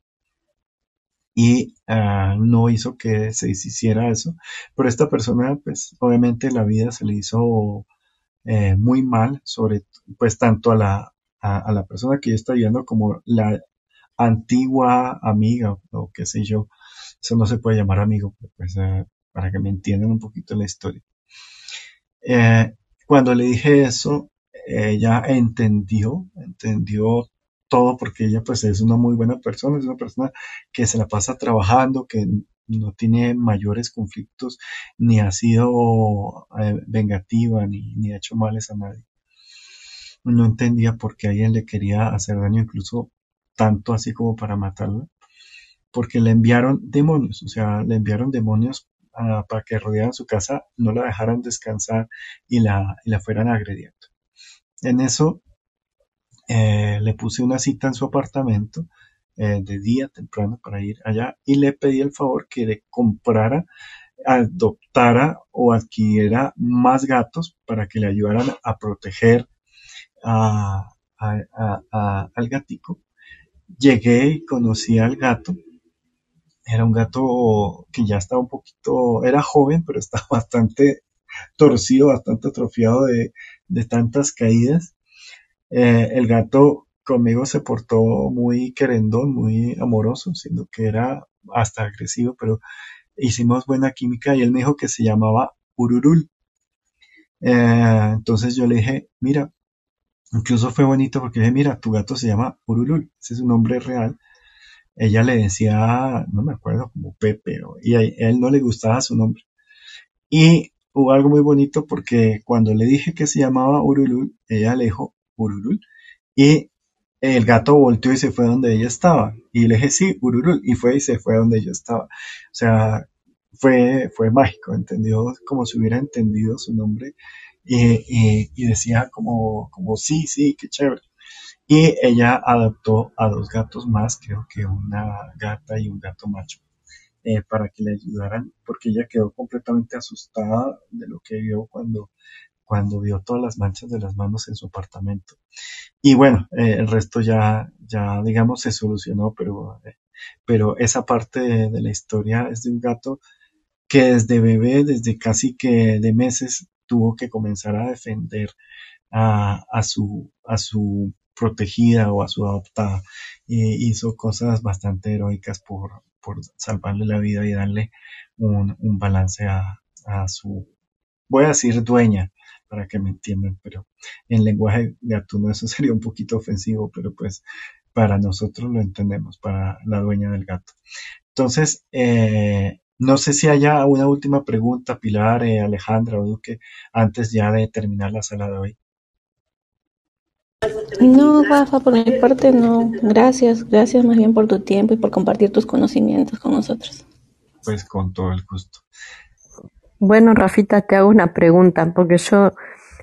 y ah, no hizo que se hiciera eso. Pero esta persona, pues obviamente la vida se le hizo eh, muy mal, sobre pues tanto a la, a, la persona que yo estaba viendo como la antigua amiga o qué sé yo. Eso no se puede llamar amigo, pues eh, para que me entiendan un poquito la historia. Eh, cuando le dije eso, ella entendió, entendió todo porque ella pues es una muy buena persona, es una persona que se la pasa trabajando, que no tiene mayores conflictos, ni ha sido eh, vengativa, ni, ni ha hecho males a nadie. No entendía por qué alguien le quería hacer daño, incluso tanto así como para matarla, porque le enviaron demonios, o sea, le enviaron demonios ah, para que rodearan su casa, no la dejaran descansar y la, y la fueran agrediendo. En eso eh, le puse una cita en su apartamento eh, de día temprano para ir allá y le pedí el favor que le comprara, adoptara o adquiriera más gatos para que le ayudaran a proteger a, al gatico. Llegué y conocí al gato. Era un gato que ya estaba un poquito, era joven, pero estaba bastante torcido, bastante atrofiado de, de tantas caídas. Eh, el gato conmigo se portó muy querendón, muy amoroso, siendo que era hasta agresivo, pero hicimos buena química y él me dijo que se llamaba Ururul. Eh, entonces yo le dije, mira, incluso fue bonito porque le dije, mira, tu gato se llama Ururul, ese es un nombre real. Ella le decía, no me acuerdo, como Pepe, y a él no le gustaba su nombre. Y hubo algo muy bonito porque cuando le dije que se llamaba Urulul, ella le dijo, Ururul. Y el gato volteó y se fue donde ella estaba. Y le dije, sí, Ururul. Y fue y se fue donde yo estaba. O sea, fue, fue mágico, entendió como si hubiera entendido su nombre. Y, y, decía como, como, sí, sí, qué chévere. Y ella adoptó a dos gatos más, creo que una gata y un gato macho, eh, para que le ayudaran, porque ella quedó completamente asustada de lo que vio cuando cuando vio todas las manchas de las manos en su apartamento. Y bueno, eh, el resto ya, ya digamos se solucionó, pero, eh, pero esa parte de, la historia es de un gato que desde bebé, desde casi que de meses, tuvo que comenzar a defender a, a su, a su protegida o a su adoptada. y hizo cosas bastante heroicas por, por salvarle la vida y darle un, un balance a, a su, voy a decir dueña, para que me entiendan, pero en lenguaje gatuno eso sería un poquito ofensivo, pero pues para nosotros lo entendemos, para la dueña del gato. Entonces, eh, no sé si haya una última pregunta, Pilar, eh, Alejandra o Duque, antes ya de terminar la sala de hoy.
No, Rafa, por mi parte no. Gracias, gracias más bien por tu tiempo y por compartir tus conocimientos con nosotros.
Pues con todo el gusto.
Bueno, Rafita, te hago una pregunta, porque yo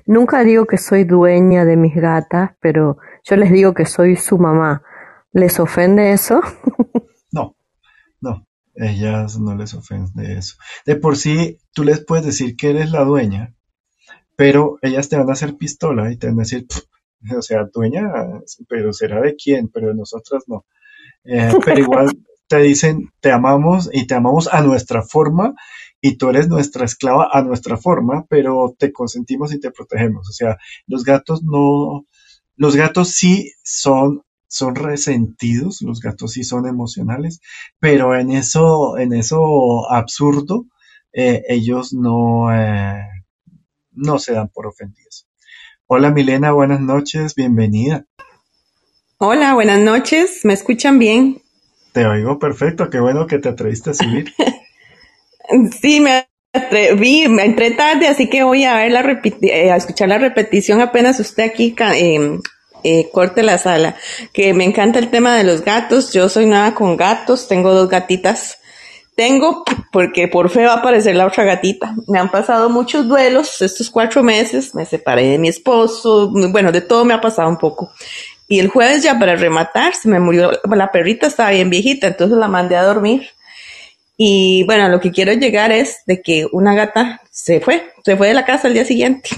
nunca digo que soy dueña de mis gatas, pero yo les digo que soy su mamá. ¿Les ofende eso?
No, no, ellas no les ofende eso. De por sí, tú les puedes decir que eres la dueña, pero ellas te van a hacer pistola y te van a decir, o sea, dueña, pero será de quién, pero de nosotras no. Eh, pero igual te dicen, te amamos y te amamos a nuestra forma y tú eres nuestra esclava a nuestra forma, pero te consentimos y te protegemos. O sea, los gatos no, los gatos sí son, son resentidos, los gatos sí son emocionales, pero en eso, en eso absurdo, eh, ellos no, eh, no se dan por ofendidos. Hola Milena, buenas noches, bienvenida.
Hola, buenas noches, ¿me escuchan bien?
Te oigo perfecto, qué bueno que te atreviste a subir.
sí, me atreví, me entré tarde, así que voy a ver la eh, a escuchar la repetición apenas usted aquí eh, eh, corte la sala. Que me encanta el tema de los gatos. Yo soy nueva con gatos, tengo dos gatitas. Tengo, porque por fe va a aparecer la otra gatita. Me han pasado muchos duelos estos cuatro meses. Me separé de mi esposo. Bueno, de todo me ha pasado un poco. Y el jueves ya para rematar se me murió, la perrita estaba bien viejita, entonces la mandé a dormir. Y bueno, lo que quiero llegar es de que una gata se fue, se fue de la casa al día siguiente.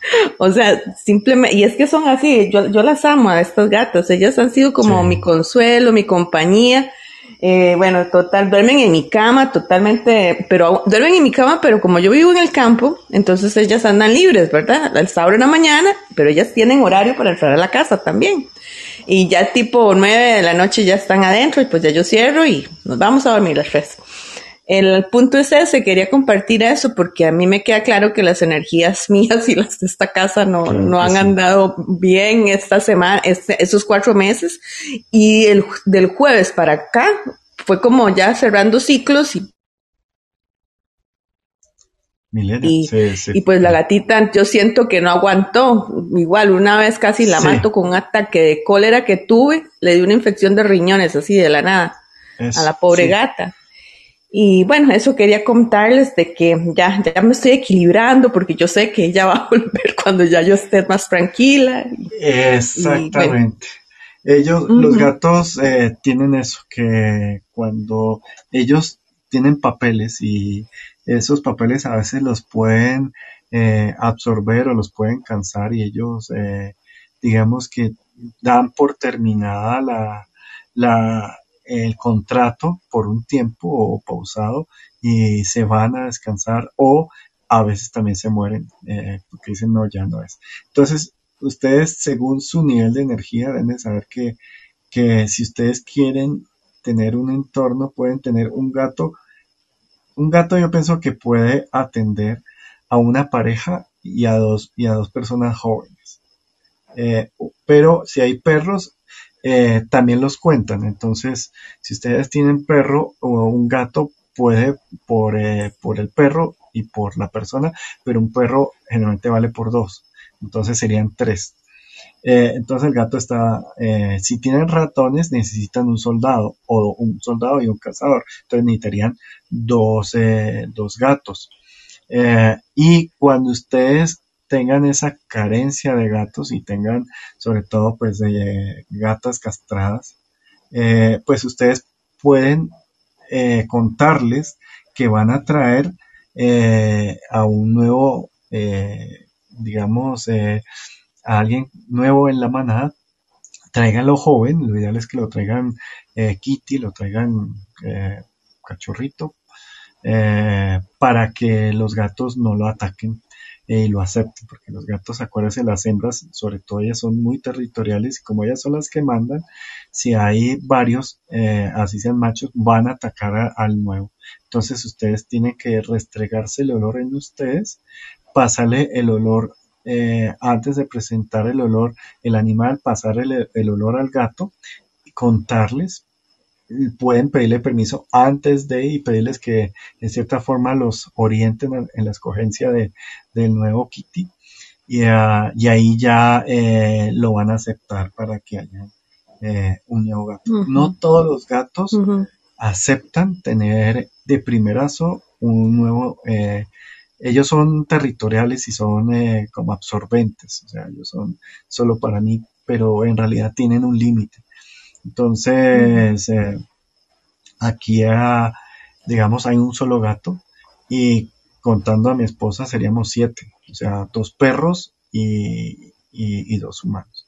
o sea, simplemente, y es que son así, yo, yo las amo a estas gatas, ellas han sido como mi consuelo, mi compañía. Eh, bueno, total, duermen en mi cama totalmente, pero duermen en mi cama, pero como yo vivo en el campo, entonces ellas andan libres, ¿verdad? Las abro en la mañana, pero ellas tienen horario para entrar a la casa también. Y ya tipo nueve de la noche ya están adentro y pues ya yo cierro y nos vamos a dormir las tres. El punto es ese, quería compartir eso porque a mí me queda claro que las energías mías y las de esta casa no, no han andado bien esta semana, este, estos cuatro meses. Y el, del jueves para acá fue como ya cerrando ciclos y y, y, pues la gatita, yo siento que no aguantó. Igual, una vez casi la mato con un ataque de cólera que tuve, le di una infección de riñones así de la nada a la pobre gata. Y bueno, eso quería contarles de que ya, ya me estoy equilibrando porque yo sé que ella va a volver cuando ya yo esté más tranquila.
Exactamente. Ellos, los gatos eh, tienen eso, que cuando ellos tienen papeles y esos papeles a veces los pueden eh, absorber o los pueden cansar y ellos, eh, digamos que dan por terminada la, la, el contrato por un tiempo o pausado y se van a descansar o a veces también se mueren eh, porque dicen no, ya no es. Entonces, ustedes según su nivel de energía deben saber que, que si ustedes quieren tener un entorno, pueden tener un gato. Un gato yo pienso que puede atender a una pareja y a dos, y a dos personas jóvenes. Eh, pero si hay perros, eh, también los cuentan. Entonces, si ustedes tienen perro o un gato, puede por, eh, por el perro y por la persona, pero un perro generalmente vale por dos. Entonces serían tres. Eh, entonces el gato está, si tienen ratones, necesitan un soldado o un soldado y un cazador. Entonces necesitarían dos, dos gatos. y cuando ustedes tengan esa carencia de gatos y tengan sobre todo pues de gatas castradas, eh, pues ustedes pueden eh, contarles que van a traer eh, a un nuevo, digamos, a alguien nuevo en la manada, tráiganlo joven, lo ideal es que lo traigan Kitty, lo traigan cachorrito, eh, para que los gatos no lo ataquen y lo acepten, porque los gatos, acuérdense, las hembras, sobre todo ellas son muy territoriales y como ellas son las que mandan, si hay varios, eh, así sean machos, van a atacar al nuevo. Entonces ustedes tienen que restregarse el olor en ustedes, pasarle el olor eh, antes de presentar el olor, el animal, pasar el, olor al gato, contarles pueden pedirle permiso antes de y pedirles que en cierta forma los orienten en la escogencia de, del nuevo Kitty y, uh, y ahí ya eh, lo van a aceptar para que haya eh, un nuevo gato. No todos los gatos aceptan tener de primerazo un nuevo... Eh, ellos son territoriales y son eh, como absorbentes, o sea, ellos son solo para mí, pero en realidad tienen un límite. Entonces, eh, aquí, ah, digamos, hay un solo gato y contando a mi esposa seríamos siete, o sea, dos perros y, y, dos humanos.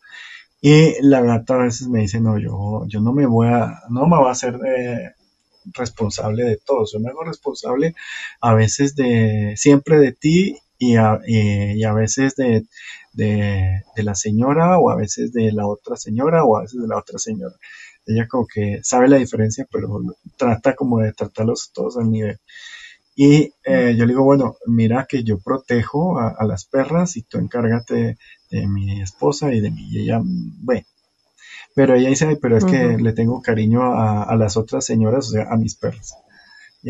Y la gata a veces me dice, no, yo, yo no me voy a, no me voy a hacer eh, responsable de todo, yo me hago responsable a veces de, siempre de ti y a, y a veces de, de, la señora o a veces de la otra señora o a veces de la otra señora. Ella como que sabe la diferencia, pero trata como de tratarlos todos al nivel. Y eh, yo le digo, bueno, mira que yo protejo a, las perras y tú encárgate de, mi esposa y de mí. Y ella, bueno. Pero ella dice, pero es que le tengo cariño a, las otras señoras, o sea, a mis perras.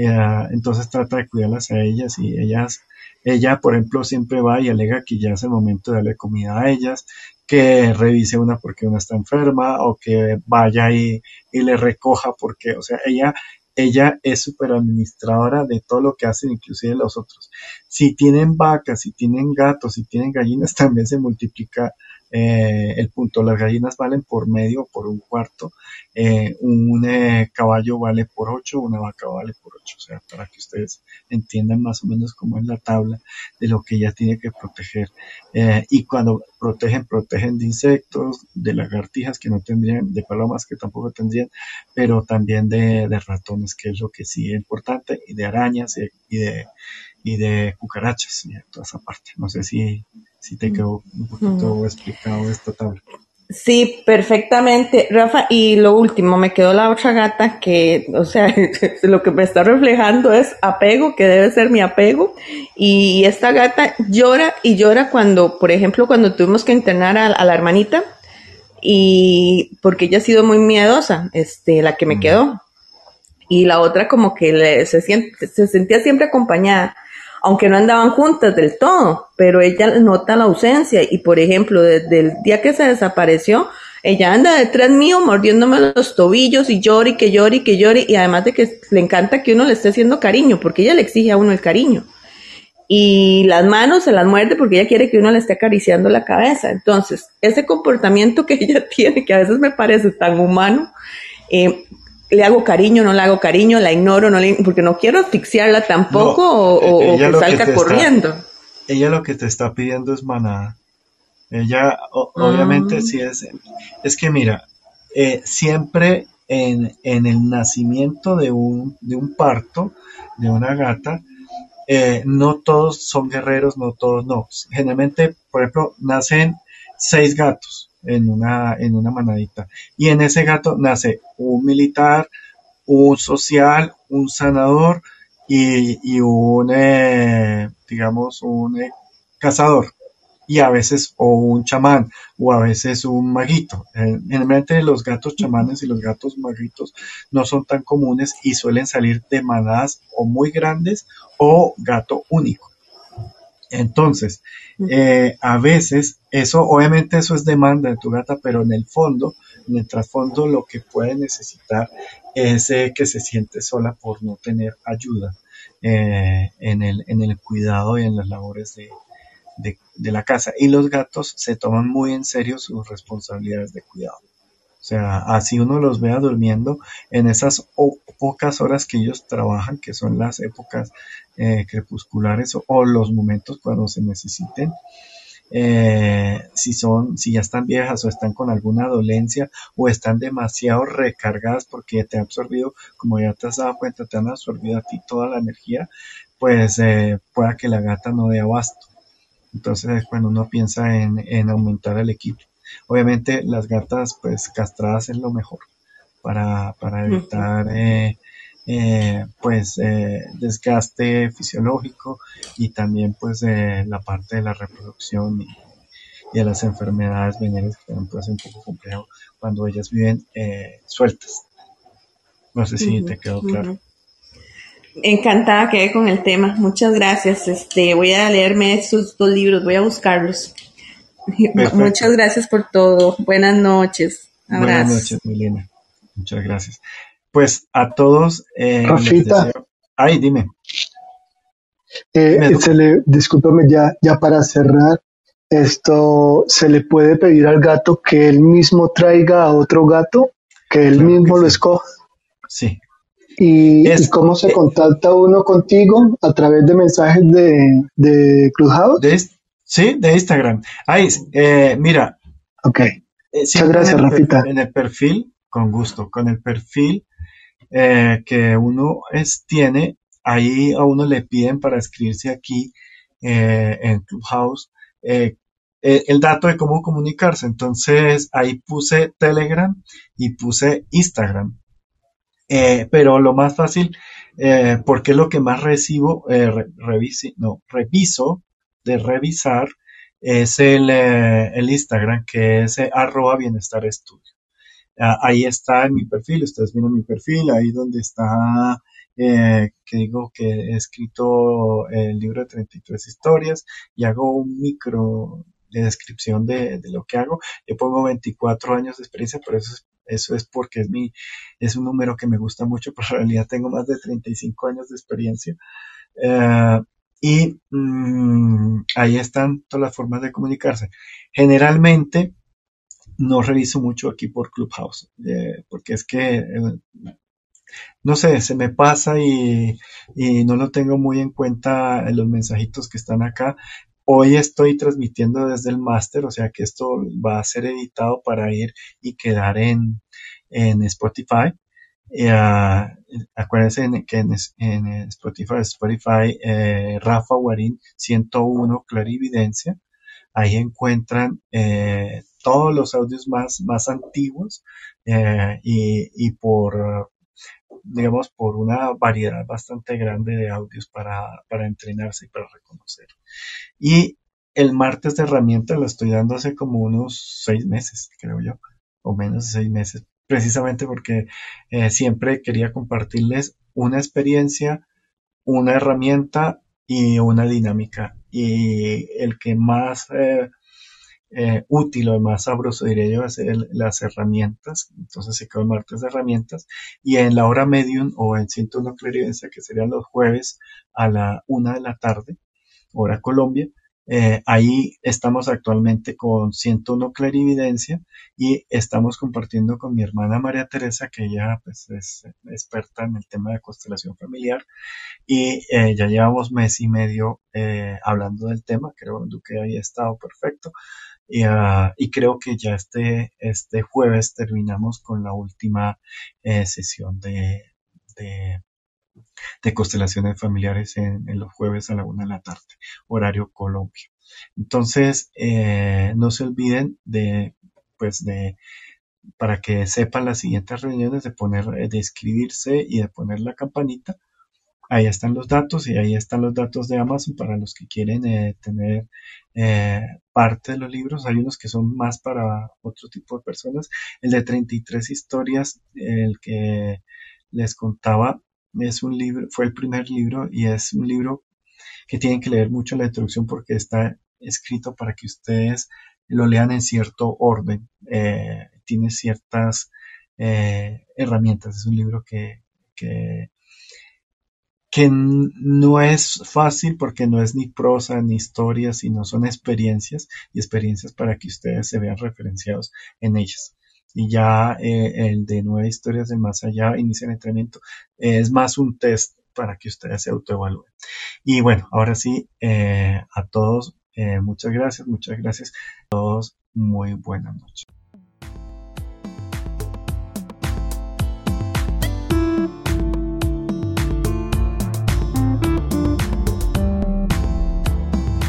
Ah, entonces trata de cuidarlas a ellas y ellas ella, por ejemplo, siempre va y alega que ya es el momento de darle comida a ellas, que revise una porque una está enferma o que vaya y, y le recoja porque, o sea, ella, ella es súper administradora de todo lo que hacen, inclusive los otros. Si tienen vacas, si tienen gatos, si tienen gallinas, también se multiplica eh, el punto. Las gallinas valen por medio por un cuarto, eh, un eh, caballo vale por ocho, una vaca vale por ocho, o sea, para que ustedes entiendan más o menos cómo es la tabla de lo que ella tiene que proteger. y cuando protegen, protegen de insectos, de lagartijas que no tendrían, de palomas que tampoco tendrían, pero también de, ratones, que es lo que sí es importante, y de arañas y de, y de cucarachas, y toda esa parte. No sé si si te quedó un poquito explicado esta tabla.
Sí, perfectamente, Rafa. Y lo último, me quedó la otra gata que, o sea, lo que me está reflejando es apego, que debe ser mi apego. Y esta gata llora y llora cuando, por ejemplo, cuando tuvimos que internar a, la hermanita y porque ella ha sido muy miedosa, este, la que me quedó. Y la otra como que le, se, siente, se sentía siempre acompañada aunque no andaban juntas del todo, pero ella nota la ausencia y por ejemplo, desde el día que se desapareció, ella anda detrás mío mordiéndome los tobillos y llori, que llori, que llori y además de que le encanta que uno le esté haciendo cariño, porque ella le exige a uno el cariño. Y las manos se las muerde porque ella quiere que uno le esté acariciando la cabeza. Entonces, ese comportamiento que ella tiene, que a veces me parece tan humano, eh, le hago cariño, no le hago cariño, la ignoro, no le, porque no quiero asfixiarla tampoco o, e-, que salga corriendo.
ella lo que te está pidiendo es manada. Ella, obviamente, ah. sí es. Es que mira, eh, siempre en, en, el nacimiento de un, de un parto, de una gata, eh, no todos son guerreros, no todos no. Generalmente, por ejemplo, nacen seis gatos en una, en una manadita. Y en ese gato nace un militar, un social, un sanador y, y un, eh, digamos, un eh, cazador. Y a veces o un chamán o a veces un maguito. Eh, generalmente los gatos chamanes y los gatos maguitos no son tan comunes y suelen salir de manadas o muy grandes o gato único. Entonces, eh, a veces, eso, obviamente eso es demanda de tu gata, pero en el fondo, en el trasfondo, lo que puede necesitar es eh, que se siente sola por no tener ayuda eh, en, el, en el cuidado y en las labores de, de la casa. Y los gatos se toman muy en serio sus responsabilidades de cuidado. O sea, así uno los vea durmiendo en esas pocas horas que ellos trabajan, que son las épocas eh, crepusculares o, los momentos cuando se necesiten. eh, si son, si ya están viejas o están con alguna dolencia o están demasiado recargadas porque te ha absorbido, como ya te has dado cuenta, te han absorbido a ti toda la energía, pues eh, pueda que la gata no dé abasto. Entonces cuando uno piensa en, en aumentar el equipo. Obviamente las gatas pues castradas es lo mejor para, para evitar eh, eh, pues eh, desgaste fisiológico y también pues la parte de la reproducción y, de las enfermedades venéreas que también puede ser un poco complejo cuando ellas viven sueltas. No sé si te quedó claro.
Encantada quedé con el tema. Muchas gracias. Este, voy a leerme estos dos libros, voy a buscarlos. Muchas gracias por todo. Buenas noches.
Buenas noches, Milena. Muchas gracias. Pues a todos.
Eh, Rafita.
Ay, dime.
Eh, se le, discúlpame ya, ya para cerrar. Esto se le puede pedir al gato que él mismo traiga a otro gato, que él mismo lo escoja.
Sí.
¿Y, cómo se contacta uno contigo? ¿A través de mensajes de, de Clubhouse?
sí, de Instagram. Ay, eh, mira.
Ok. Eh, Muchas gracias, Rafita.
En el perfil con gusto. Con el perfil eh, que uno tiene, ahí a uno le piden para escribirse aquí eh, en Clubhouse eh, el dato de cómo comunicarse. Entonces ahí puse Telegram y puse Instagram. pero lo más fácil, porque lo que más recibo, no, reviso de revisar, es el, el Instagram, que es arroba bienestar estudio. Ah, ahí está en mi perfil, ustedes miran mi perfil, ahí donde está, eh, que digo que he escrito el libro de 33 historias y hago un micro de descripción de, lo que hago. Yo pongo 24 años de experiencia, pero eso es, eso es porque es mi, es un número que me gusta mucho, pero en realidad tengo más de 35 años de experiencia. Eh, y mm, ahí están todas las formas de comunicarse. Generalmente, no reviso mucho aquí por Clubhouse, eh, porque es que, eh, no sé, se me pasa y, no lo tengo muy en cuenta en los mensajitos que están acá. Hoy estoy transmitiendo desde el máster, o sea que esto va a ser editado para ir y quedar en, en Spotify. Uh, acuérdense que en, Spotify, Spotify eh, Rafa Guarín 101 Clarividencia. Ahí encuentran eh, todos los audios más, más antiguos eh, y, por, digamos, por una variedad bastante grande de audios para, entrenarse y para reconocer. Y el martes de herramientas lo estoy dando hace como unos seis meses, creo yo, o menos de seis meses, precisamente porque eh, siempre quería compartirles una experiencia, una herramienta y una dinámica. Y el que más eh, eh, útil o más sabroso, diría yo, es las herramientas. Entonces se quedó el martes de herramientas. Y en la hora medium o en 101 clarividencia, que serían los jueves a la una de la tarde, hora Colombia, eh, ahí estamos actualmente con 101 clarividencia y estamos compartiendo con mi hermana María Teresa, que ella pues, es experta en el tema de constelación familiar y eh, ya llevamos mes y medio hablando del tema, creo que ahí ha estado perfecto. Ah, y, creo que ya este, este jueves terminamos con la última eh, sesión de, constelaciones familiares en, los jueves a la una de la tarde, horario Colombia. Entonces, eh, no se olviden de, pues de, para que sepan las siguientes reuniones, de poner, de escribirse y de poner la campanita Ahí están los datos y ahí están los datos de Amazon para los que quieren eh, tener eh, parte de los libros. Hay unos que son más para otro tipo de personas. El de 33 historias, el que les contaba, es un libro, fue el primer libro y es un libro que tienen que leer mucho la introducción porque está escrito para que ustedes lo lean en cierto orden. Eh, tiene ciertas herramientas. Es un libro que, que que no es fácil porque no es ni prosa ni historia, sino son experiencias y experiencias para que ustedes se vean referenciados en ellas. Y ya eh, el de nueve historias de más allá, inicia el entrenamiento, es más un test para que ustedes se autoevalúen. Y bueno, ahora sí, eh, a todos Eh, muchas gracias, muchas gracias a todos. Muy buenas noches.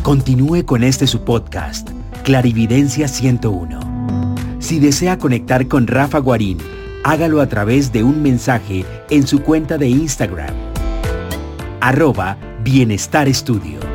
Continúe con este su podcast, Clarividencia 101. Si desea conectar con Rafa Guarín, hágalo a través de un mensaje en su cuenta de Instagram, arroba Bienestar Estudio.